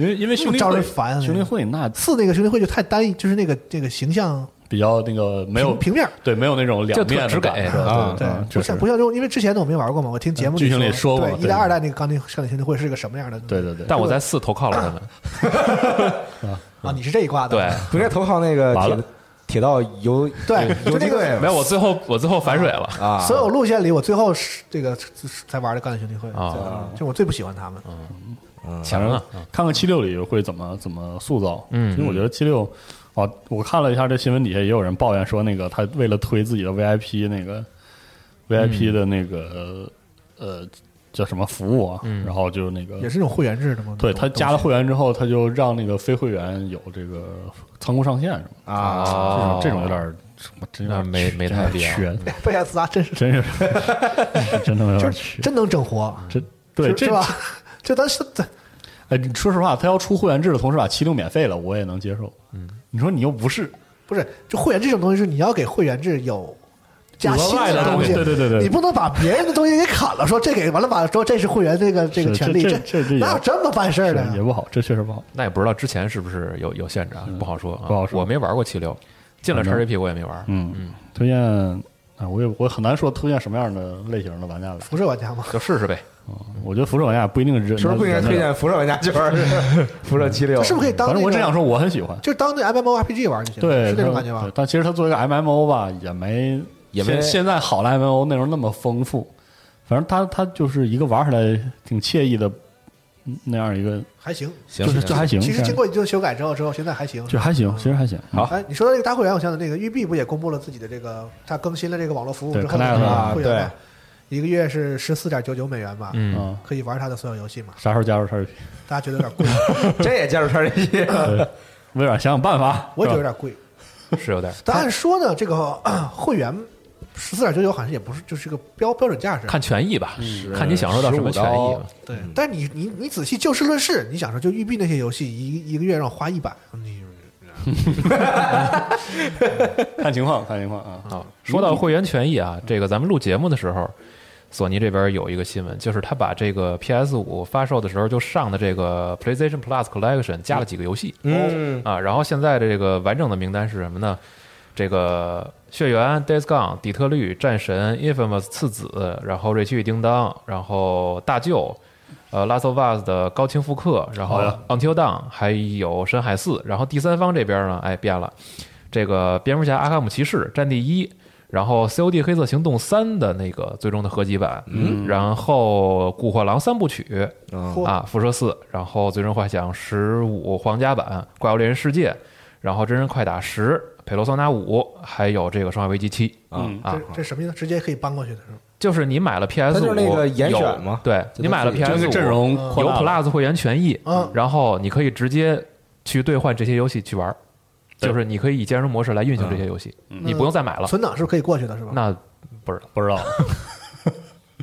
因为因为兄弟招会人烦啊兄弟会那四那个兄弟会就太单一，就是那个这个形象比较那个没有平平面儿。对没有那种两面的就特直感啊不像不像这种，因为之前的我没玩过嘛，我听节目剧情里说过一代二代那个钢铁钢铁兄弟会是个什么样的？对对对，但我在四投靠了他们，啊，你是这一挂的，对，不应该投靠那个铁铁道游对就那个游击队。没有，我最后我最后反水了，啊，所有路线里，我最后是这个才玩的钢铁兄弟会啊，就我最不喜欢他们。强啊，看看七六里会怎么怎么塑造。嗯。因为我觉得七六，哦，我看了一下这新闻底下也有人抱怨说，那个他为了推自己的 VIP 那个 VIP 的那个、呃叫什么服务啊，嗯。然后就那个也是那种会员制的吗？对他加了会会员之后，他就让那个非会员有这个仓库上限什么啊，这种这种有点真有点没没太必要点缺，贝亚斯达真是。真是 真的有点真能整活，真对是吧？就当时这哎，你说实话，他要出会员制的同时把七六免费了，我也能接受。嗯，你说你又不是。不是就会员制这种东西，是你要给会员制有加新的东西，对对对对。你不能把别人的东西给砍了，说这给完了把说这是会员这个这个权利，这这这哪有这么办事儿的？也不好，这确实不好。那也不知道之前是不是有有限制啊，不好说啊，不好说。我没玩过七六，进了反正 XGP 我也没玩，嗯。嗯，推荐啊，我也我很难说推荐什么样的类型的玩家来。辐射玩家嘛，就试试呗。我觉得辐射玩家不一定是是不是不应该推荐辐射玩家去玩？辐射七六这是不是可以当反正我只想说我很喜欢。就当那 MMORPG 玩就行，对，是那种感觉吧？但其实它作为一个 MMO 吧，也没也没现现在好的 MMO 内容那么丰富。反正它它就是一个玩起来挺惬意的嗯那样一个，还行，行就是就还行。其实经过一顿修改之后，之后现在还行。就还行，其实还行。好，哎，你说到这个大会员，我想起那个育碧不也公布了自己的这个，它更新了这个网络服务对之后会员嘛，一个月是十四点九九美元吧，嗯，嗯，可以玩它的所有游戏嘛？啥时候加入 XGP？大家觉得有点贵，这也加入圈儿这些，微软想想办法。我觉得有点贵。是有点。但按说呢，这个呃会员十四点九九好像也不是就是个标标准价是，看权益吧，嗯看你享受到什么权益吧。对。但是你你你仔细就事论事，你想说就育碧那些游戏一一个月让我花一百，你 看情况，看情况啊。啊，说到会员权益啊，这个咱们录节目的时候，索尼这边有一个新闻，就是他把这个 PS 五发售的时候就上的这个 PlayStation Plus Collection 加了几个游戏嗯啊，然后现在的这个完整的名单是什么呢？这个《血缘》、《Days Gone》、《底特律》、《战神》、《Infamous 次子》，然后《瑞奇与叮当》，然后《大舅》。呃，《Last of Us》的高清复刻，然后 Until Dawn》，还有《深海四》，然后第三方这边呢，哎变了，这个蝙蝠侠、阿卡姆骑士、战地一，然后 COD 黑色行动三的那个最终的合集版，嗯，然后古惑狼三部曲嗯啊，辐射四，然后最终幻想十五皇家版，怪物猎人世界，然后真人快打十，佩罗索纳五，还有这个生化危机七嗯啊这，这什么意思？直接可以搬过去的是吗？就是你买了 PS 五，它就是那个严选嘛对你买了 PS 五这个阵容嗯有 Plus 会员权益，嗯然后你可以直接去兑换这些游戏去玩就是你可以以兼容模式来运行这些游戏，你不用再买了。存档是可以过去的是吧？那不知道。不知道，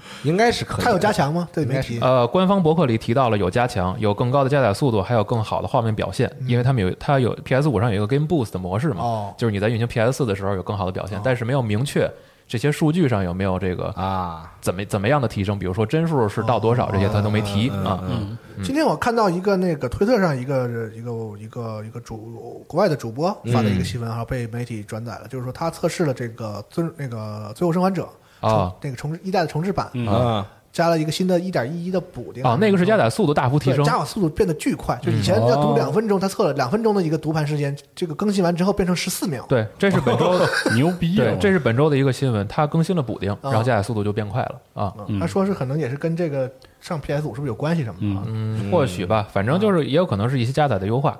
应该是可以的。它有加强吗？这里没应提。呃，官方博客里提到了有加强，有更高的加载速度，还有更好的画面表现，因为他们有它有 PS 五上有一个 Game Boost 的模式嘛，哦就是你在运行 PS 四的时候有更好的表现，但是没有明确这些数据上有没有这个啊，怎么怎么样的提升，比如说帧数是到多少，这些他都没提啊。嗯，今天我看到一个那个推特上一个一个一个一个主国外的主播发的一个新闻，哈，被媒体转载了，就是说他测试了这个最那个《最后生还者》啊重那个重置一代的重置版，嗯啊，加了一个新的一点一一的补丁啊，那个是加载速度大幅提升，加载速度变得巨快，就以前要读两分钟，他测了两分钟的一个读盘时间，这个更新完之后变成十四秒。对，这是本周 牛逼啊！对，这是本周的一个新闻，它更新了补丁，然后加载速度就变快了啊。嗯，他说是可能也是跟这个上 PS 五是不是有关系什么的啊？嗯，或许吧，反正就是也有可能是一些加载的优化。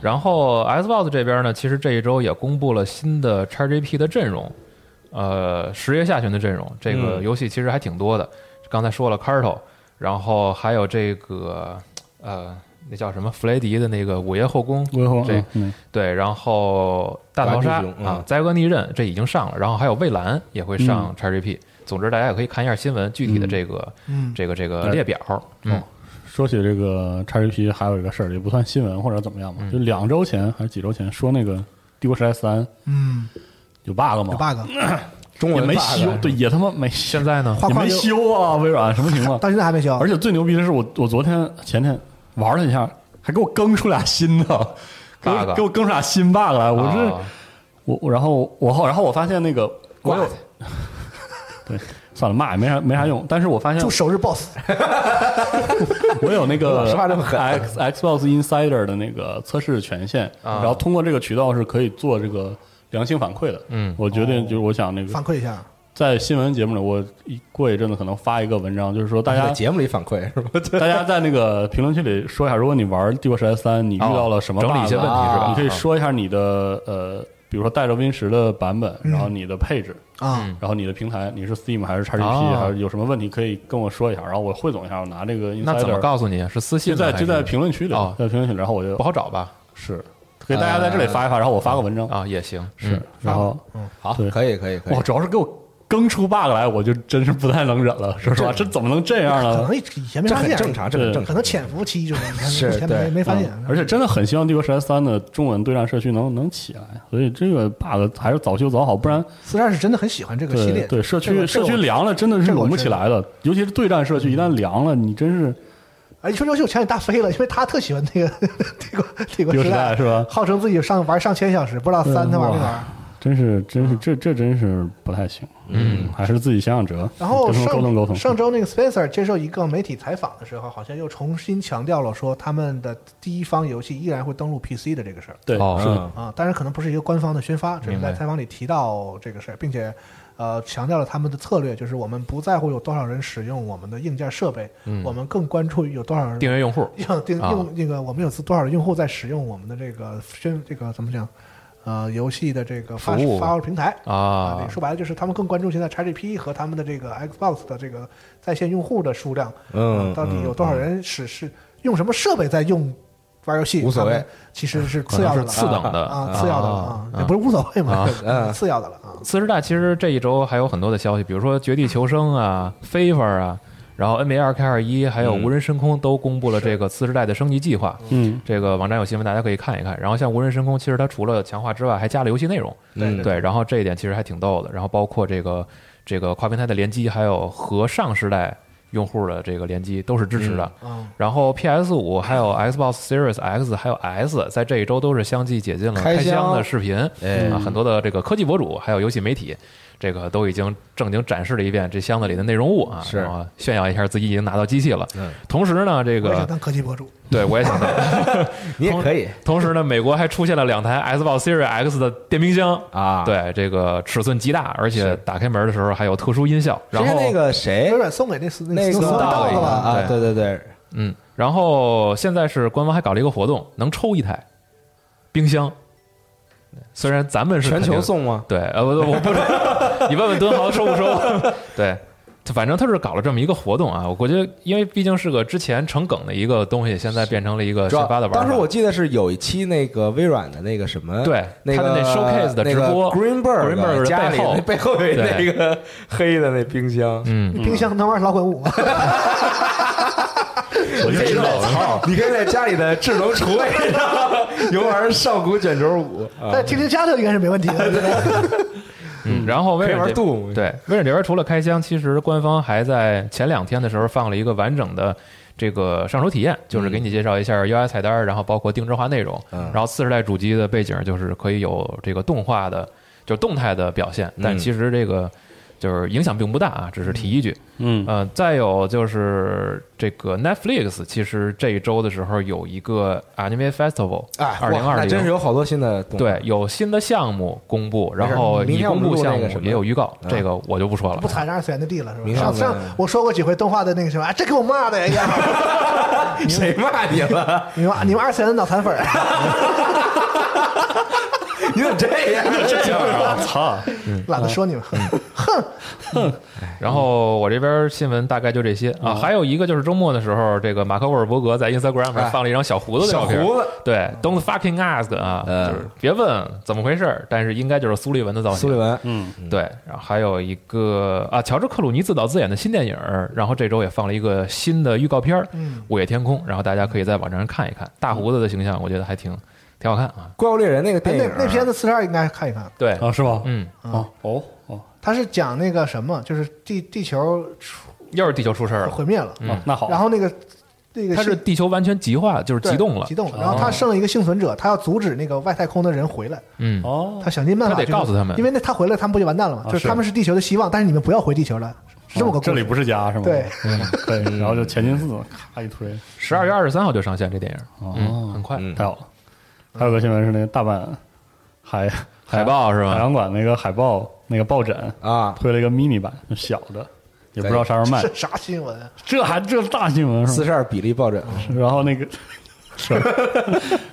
然后 Xbox 这边呢，其实这一周也公布了新的 XGP 的阵容，呃，十月下旬的阵容，这个嗯。游戏其实还挺多的。刚才说了 Carto，然后还有这个呃，那叫什么？弗雷迪的那个午夜后宫，这嗯。对，然后大逃杀啊灾厄逆刃这已经上了，然后还有蔚蓝也会上 XGP。总之，大家也可以看一下新闻具体的这个嗯，这个这个列表。嗯，说起这个 XGP，还有一个事儿，也不算新闻或者怎么样吧，嗯。就两周前还是几周前说那个《帝国时代三》嗯，有 bug 吗？有 bug，中文也没修，对，也他妈没现在呢，也没修啊，微软什么情况？到现在还没修，而且最牛逼的是我，我昨天前天玩了一下，还给我更出俩新的，给我 bug 给我更出俩新 bug 来。我是、啊我我然后我后然后我发现那个我有 对算了骂也没啥没啥用，但是我发现就首日 boss，我有那个 X Xbox Insider 的那个测试权限，啊然后通过这个渠道是可以做这个良性反馈的。嗯我决定就是我想那个反馈一下，在新闻节目里，我一过一阵子可能发一个文章，就是说大家在节目里反馈是吧？大家在那个评论区里说一下，如果你玩《帝国时代三》，你遇到了什么整理一些问题是吧？你可以说一下你的呃，比如说带着 Win 十的版本，然后你的配置，啊，嗯然后你的平台，你是 Steam 还是 XGP，、哦还是有什么问题可以跟我说一下，然后我汇总一下，我拿这个 Insider。那怎么告诉你？是私信就在就在评论区里，哦在评论区里，然后我就不好找吧？是给大家在这里发一发，然后我发个文章，啊，也行，是嗯，然后好，对。可以可以可以。哇，。主要是给我更出 bug 来，我就真是不太能忍了，说实话，这怎么能这样呢？可能？以前没发现，正常，这正可能。潜伏期就是以前没没发现，嗯而且真的很希望《帝国时代三》的中文对战社区能能起来，所以这个 bug 还是早修早好，不然四战是真的很喜欢这个系列，对对社区社区凉了真的是拢不起来的，尤其是对战社区一旦凉了，你真是哎，一说游戏我想起大飞了，因为他特喜欢那个帝国帝国时时代是吧？号称自己上玩上千小时，不知道三他玩没玩。真是真是这这真是不太行，嗯，还是自己想想辙，然后上沟通沟通。上上周那个 Spencer 接受一个媒体采访的时候，好像又重新强调了说他们的第一方游戏依然会登录 PC 的这个事儿对，哦是的，嗯啊，当然可能不是一个官方的宣发，只是在采访里提到这个事儿，并且呃强调了他们的策略，就是我们不在乎有多少人使用我们的硬件设备，嗯我们更关注有多少人订阅用户用定啊用那个我们有多少用户在使用我们的这个宣这个怎么讲？呃，游戏的这个发发售平台啊对，说白了就是他们更关注现在 XGP 和他们的这个 Xbox 的这个在线用户的数量，嗯啊到底有多少人是是用什么设备在用玩游戏？无所谓其实是次要的次等的啊，次要的了啊，不是无所谓嘛 次要的了啊。次时代其实这一周还有很多的消息，比如说《绝地求生》啊、FIFA 啊，然后 NBA 二 K 二一，还有无人深空都公布了这个次时代的升级计划。嗯，这个网站有新闻，大家可以看一看。然后像无人深空，其实它除了强化之外，还加了游戏内容。嗯对，然后这一点其实还挺逗的。然后包括这个这个跨平台的联机，还有和上时代用户的这个联机都是支持的。嗯然后 PS 五还有 Xbox Series X 还有 S 在这一周都是相继解禁了开箱的视频，哎。啊，很多的这个科技博主还有游戏媒体，这个都已经正经展示了一遍这箱子里的内容物啊，是然后炫耀一下自己已经拿到机器了。嗯同时呢，这个我想当科技博主，对我也想当。你也可以同时呢，美国还出现了两台 s b o x Series X 的电冰箱。啊。，对，这个尺寸极大，而且打开门的时候还有特殊音效。然后那个谁微，软送给那四那个四到到了了吧？啊，对对对，嗯，然后现在是官方还搞了一个活动，能抽一台冰箱。虽然咱们是全球送吗？对，呃，我我不知道，你问问敦豪收不收？对，反正他是搞了这么一个活动啊。我估计，因为毕竟是个之前成梗的一个东西，现在变成了一个主要新发的玩法。当时我记得是有一期那个微软的那个什么，对那个他的那 showcase 的直播，Greenberg Greenberg 家里背后那背后有那个黑的那冰箱，嗯，冰箱能玩老滚五吗？我就知道！你可以在家里的智能厨卫上游玩上古卷轴五啊在，听听家乐应该是没问题的。嗯，然后微软玩 Doom，对微软这边除了开箱，其实官方还在前两天的时候放了一个完整的这个上手体验，就是给你介绍一下 UI 菜单，然后包括定制化内容，嗯。然后次世代主机的背景就是可以有这个动画的，就是动态的表现，但嗯。其实这个就是影响并不大啊，只是提一句。嗯，呃，再有就是这个 Netflix，其实这一周的时候有一个 Anime Festival，哎，二零二哇那真是。有好多新的对，有新的项目公布，然后已公布项目也有预告，嗯这个我就不说了不。踩着二次元的地了，是吧？上上我说过几回动画的那个什么，啊，这给我骂的呀！谁骂你了？你们你们二次元的脑残粉儿，你怎么这样？这样啊！操，懒得说你们。然后我这边新闻大概就这些啊，还有一个就是周末的时候，这个马克沃尔伯格在 Instagram 上放了一张小胡子的照片，小胡子。对，Don't fucking ask 啊，嗯。就是别问怎么回事，但是应该就是苏利文的造型。苏利文，嗯，对，然后还有一个啊，乔治克鲁尼自导自演的新电影，然后这周也放了一个新的预告片午夜天空》，然后大家可以在网站上看一看。大胡子的形象，我觉得还挺挺好看啊。怪物猎人那个哎电影那那片子四十二应该看一看，对，啊，是吧？嗯，哦哦哦。他是讲那个什么，就是地地球出又是地球出事儿了，毁灭了，哦，那好，然后那个那个它是地球完全极化，就是对激动了。激。动了，然后他剩了一个幸存者，他要阻止那个外太空的人回来，嗯，哦。他，想尽办法他得告诉他们。因为那他回来，他们不就完蛋了吗？啊就是他们是。地球的希望，但是你们不要回地球了，是这么个故事。哦这里不是家是吗？对，嗯，可以，然后就前进四，咔一推，十二月二十三号就上线这电影，哦。嗯，很快。嗯。太好了。还有个新闻是那个大阪海海报是吧海洋馆那个海报那个抱枕啊，推了一个 mini 版，小的，也不知道啥时候卖是。啥新闻啊？这还这大新闻是吗？四十二比例抱枕，然后那个是，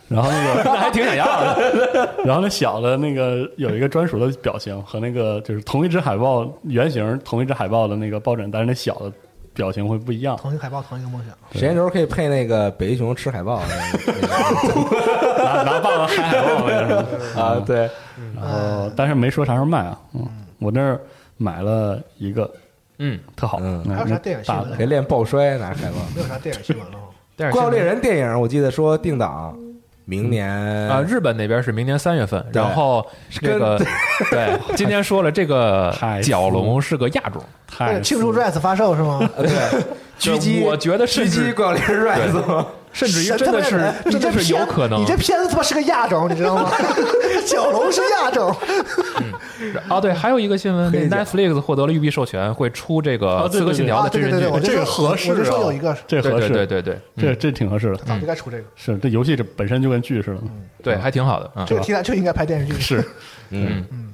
然后那个 那还挺想要的。然后那小的那个有一个专属的表情和那个就是同一只海报原型同一只海报的那个抱枕，但是那小的表情会不一样。同一个海报，同一个梦想。时间轴可以配那个北极熊吃海报那个 拿拿棒子嗨海报那个是吧？啊，对，然后但是没说啥时候卖啊。嗯，我那儿买了一个，嗯，特好。嗯那还有啥电影新闻大可以练抱摔拿海报。没有啥电影新闻了吗？怪物猎人电影我记得说定档明年啊，日本那边是明年三月份，然后这个 对，今天说了这个 角龙是个亚种，太庆祝 Rise 发售是吗？呃 对。狙击，我觉得是狙击至怪物猎人 Rise 甚至于真的是你这真的是有可能你这片子他妈是个亚种，你知道吗？角龙是亚种，啊，对，还有一个新闻，Netflix 获得了育碧授权，会出这个《啊对刺客信条》的啊，对对对，真人剧这个合适啊我就说有一个这合适，对对对，嗯这这挺合适的。早就该出这个，是这游戏这本身就跟剧似的，对，还挺好的啊这。个题材就应该拍电视剧。是 嗯嗯，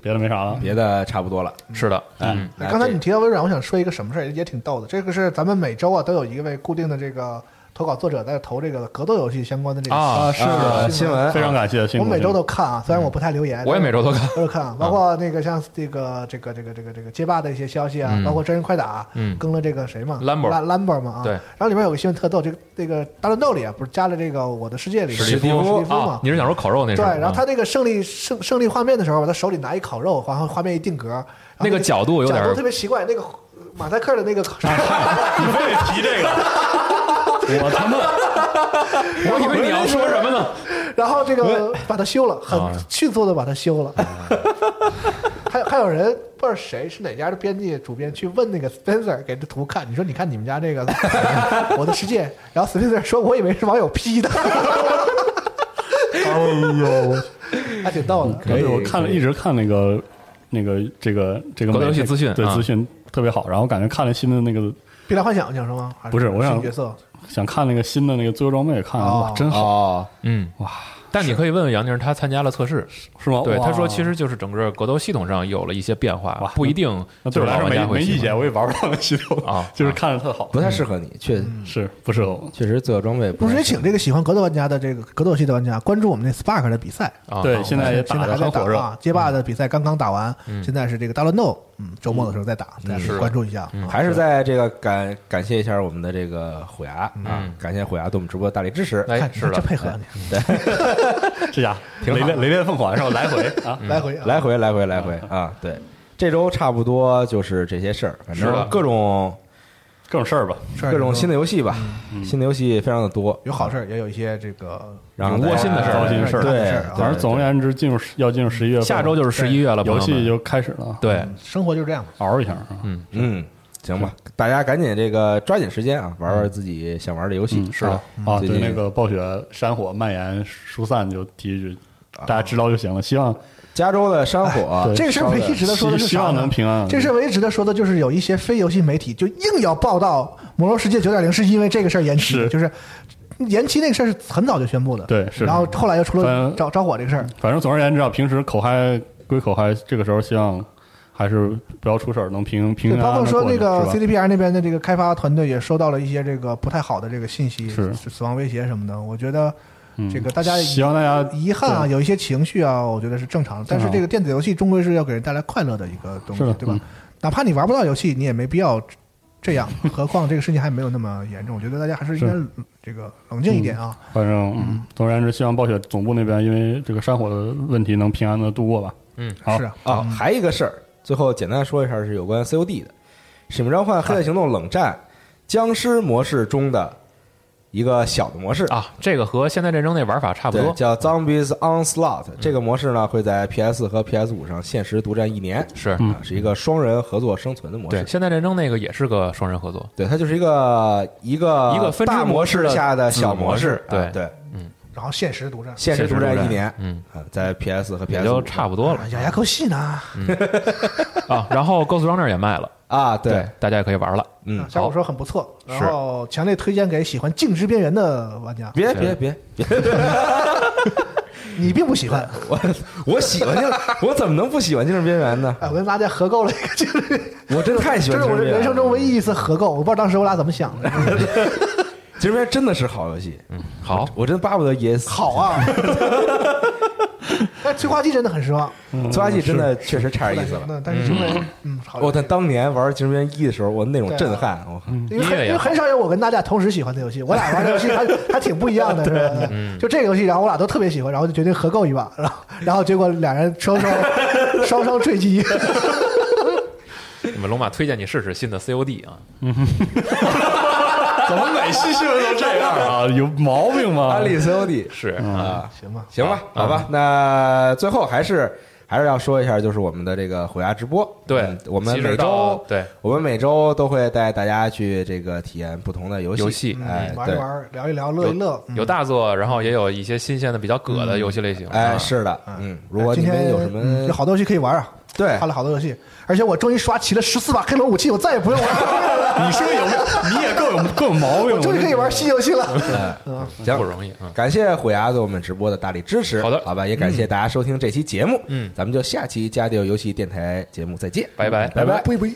别的没啥了。别的差不多了。是的，嗯，刚才你提到微软，我想说一个什么事儿，也挺逗的。这个是咱们每周啊都有一位固定的这个投稿作者在投这个格斗游戏相关的这个啊是的新闻。非常感谢，我每周都看啊，虽然我不太留言，我也每周都看。都是看啊，包括那个像这个这个这个这个这个街霸的一些消息啊，嗯。包括真人快打，嗯。更了这个谁嘛兰博嘛啊，对。然后里面有个新闻特逗，这个这个大乱斗里啊，不是加了这个我的世界里史蒂史蒂夫嘛，，你是想说烤肉那对？，然后他那个胜利胜胜利画面的时候，他手里拿一烤肉，然后画面一定格，那个角度有点角度特别奇怪，那个马赛克的那个你非得提这个，我他妈 我以为你要说什么呢？然后这个把它修了，很啊迅速的把它修了。还有还有人不知道谁是哪家的编辑主编去问那个 Spencer 给这图看，你说你看你们家这个 我的世界，然后 Spencer 说我以为是网友 P 的，哎呦！还挺逗的。可以我看了，一直看那个那个这个这个游戏美资讯啊对资讯特别好。然后感觉看了新的那个，碧蓝幻想讲是吗？还不是我想新角色想看那个新的那个自由装备，看了哇，哦。真好，哦，嗯，哇！但你可以问问杨宁，他参加了测试，是吗？对，他说其实就是整个格斗系统上有了一些变化，不一定就是老玩家没没意见，我也玩不到那系统啊 就是看着特好，不太适合你，确是不适合我。确实自由装备不是请这个喜欢格斗玩家的这个格斗系的玩家关注我们那 Spark 的比赛。啊。对，啊现在也打现在还在得很火热，打啊，街霸的比赛刚刚打完，嗯现在是这个大乱斗，嗯，周末的时候再打，大家可以是关注一下。嗯还是在这个感感谢一下我们的这个虎牙啊嗯，感谢虎牙对我们直播的大力支持。哎，看是的，这配合你，这家雷电雷电凤凰是吧？来回啊，来回啊。来回来回来回啊，对，这周差不多就是这些事儿，反正各种各种事儿吧，各种新的游戏吧，新的游戏非常的多，有好事儿，也有一些这个然后窝心的事儿糟心事儿。对反正总而言之，进入要进入十一月份，下周就是十一月了，游戏就开始了，对，生活就是这样。熬一下啊。嗯，嗯，行吧，大家赶紧这个抓紧时间啊，玩玩自己想玩的游戏。嗯，是的啊，对那个暴雪山火蔓延疏散，就提一句，大家知道就行了。希望加州的山火 对这个事儿唯一值得说的是希希望能平安。这事儿唯一值得说的就是有一些非游戏媒体就硬要报道《魔兽世界九点零》是因为这个事儿延期，是就是延期那个事儿是很早就宣布的，对是然后后来又出了反着着火这个事儿，反正总而言之啊，平时口嗨归口嗨，这个时候希望还是不要出事儿，能平平安包括说那个 CDPR 那边的这个开发团队也收到了一些这个不太好的这个信息，是死亡威胁什么的。我觉得嗯这个大家希望大家遗憾啊，有一些情绪啊，我觉得是正常的。但是这个电子游戏终归是要给人带来快乐的一个东西，对吧嗯？哪怕你玩不到游戏，你也没必要这样。何况这个事情还没有那么严重，我觉得大家还是应该这个冷静一点啊。反正嗯，总而言之，希望暴雪总部那边因为这个山火的问题能平安的度过吧。嗯，好是啊，啊，还一个事儿，最后简单说一下是有关 COD 的《使命召唤：黑色行动：冷战》僵尸模式中的一个小的模式。啊，这个和现代战争那玩法差不多，叫 Zombies Onslaught。这个模式呢会在 PS 和 PS 五上限时独占一年，是。是一个双人合作生存的模对，式。现代战争那个也是个双人合作，对，它就是一个一个一个分支大模模式下的小模式。对啊对，然后限时独占，限时独占一年，嗯，啊，在 PS 和 PS 就差不多了啊咬牙口戏呢。啊。然后 Ghost Runner 也卖了，啊，对，大家也可以玩了。嗯，小狗说很不错，然后强烈推荐给喜欢《静止边缘》的玩家。别别别别，你并不喜欢，我我喜欢静，我怎么能不喜欢《静之边缘》呢？哎，我跟大家合购了一个，就是我真的太喜欢这是我。人生中唯一一次合购，我不知道当时我俩怎么想的。精神边真的是好游戏，嗯好，我真巴不得也死。好啊，但催化剂真的很失望，催化剂真的确实差点意思了。那但是精神，嗯，好我在当年玩《精神边一》的时候，我那种震撼，我靠！因为很因为很少有我跟大家同时喜欢的游戏，我俩玩的游戏 还还挺不一样的，是吧？就这个游戏，然后我俩都特别喜欢，然后就决定合购一把，然后然后结果俩人双双 双双坠机。你们龙马推荐你试试新的 COD 啊，怎么每期新闻都这样？啊？有毛病吗？安利 COD 是啊，行吧，行吧，好吧，那最后还是还是要说一下，就是我们的这个虎牙直播，对嗯我们每周对。我们每周都会带大家去这个体验不同的游戏，游戏。哎，玩一玩，聊一聊，乐一乐。嗯。有大作，然后也有一些新鲜的、比较葛的游戏类型。哎，啊。是的，嗯，如果今天有什么嗯有好多游戏可以玩啊，对。看了好多游戏，而且我终于刷齐了十四把黑龙武器，我再也不用玩了，你说有没有？你也够有够有毛病！我终于可以玩新游戏了。哎行不容易啊。感谢虎牙对我们直播的大力支持。好的好吧，也感谢大家收听这期节目。嗯咱们就下期加迪游戏电台节目再见，拜拜拜拜。不不。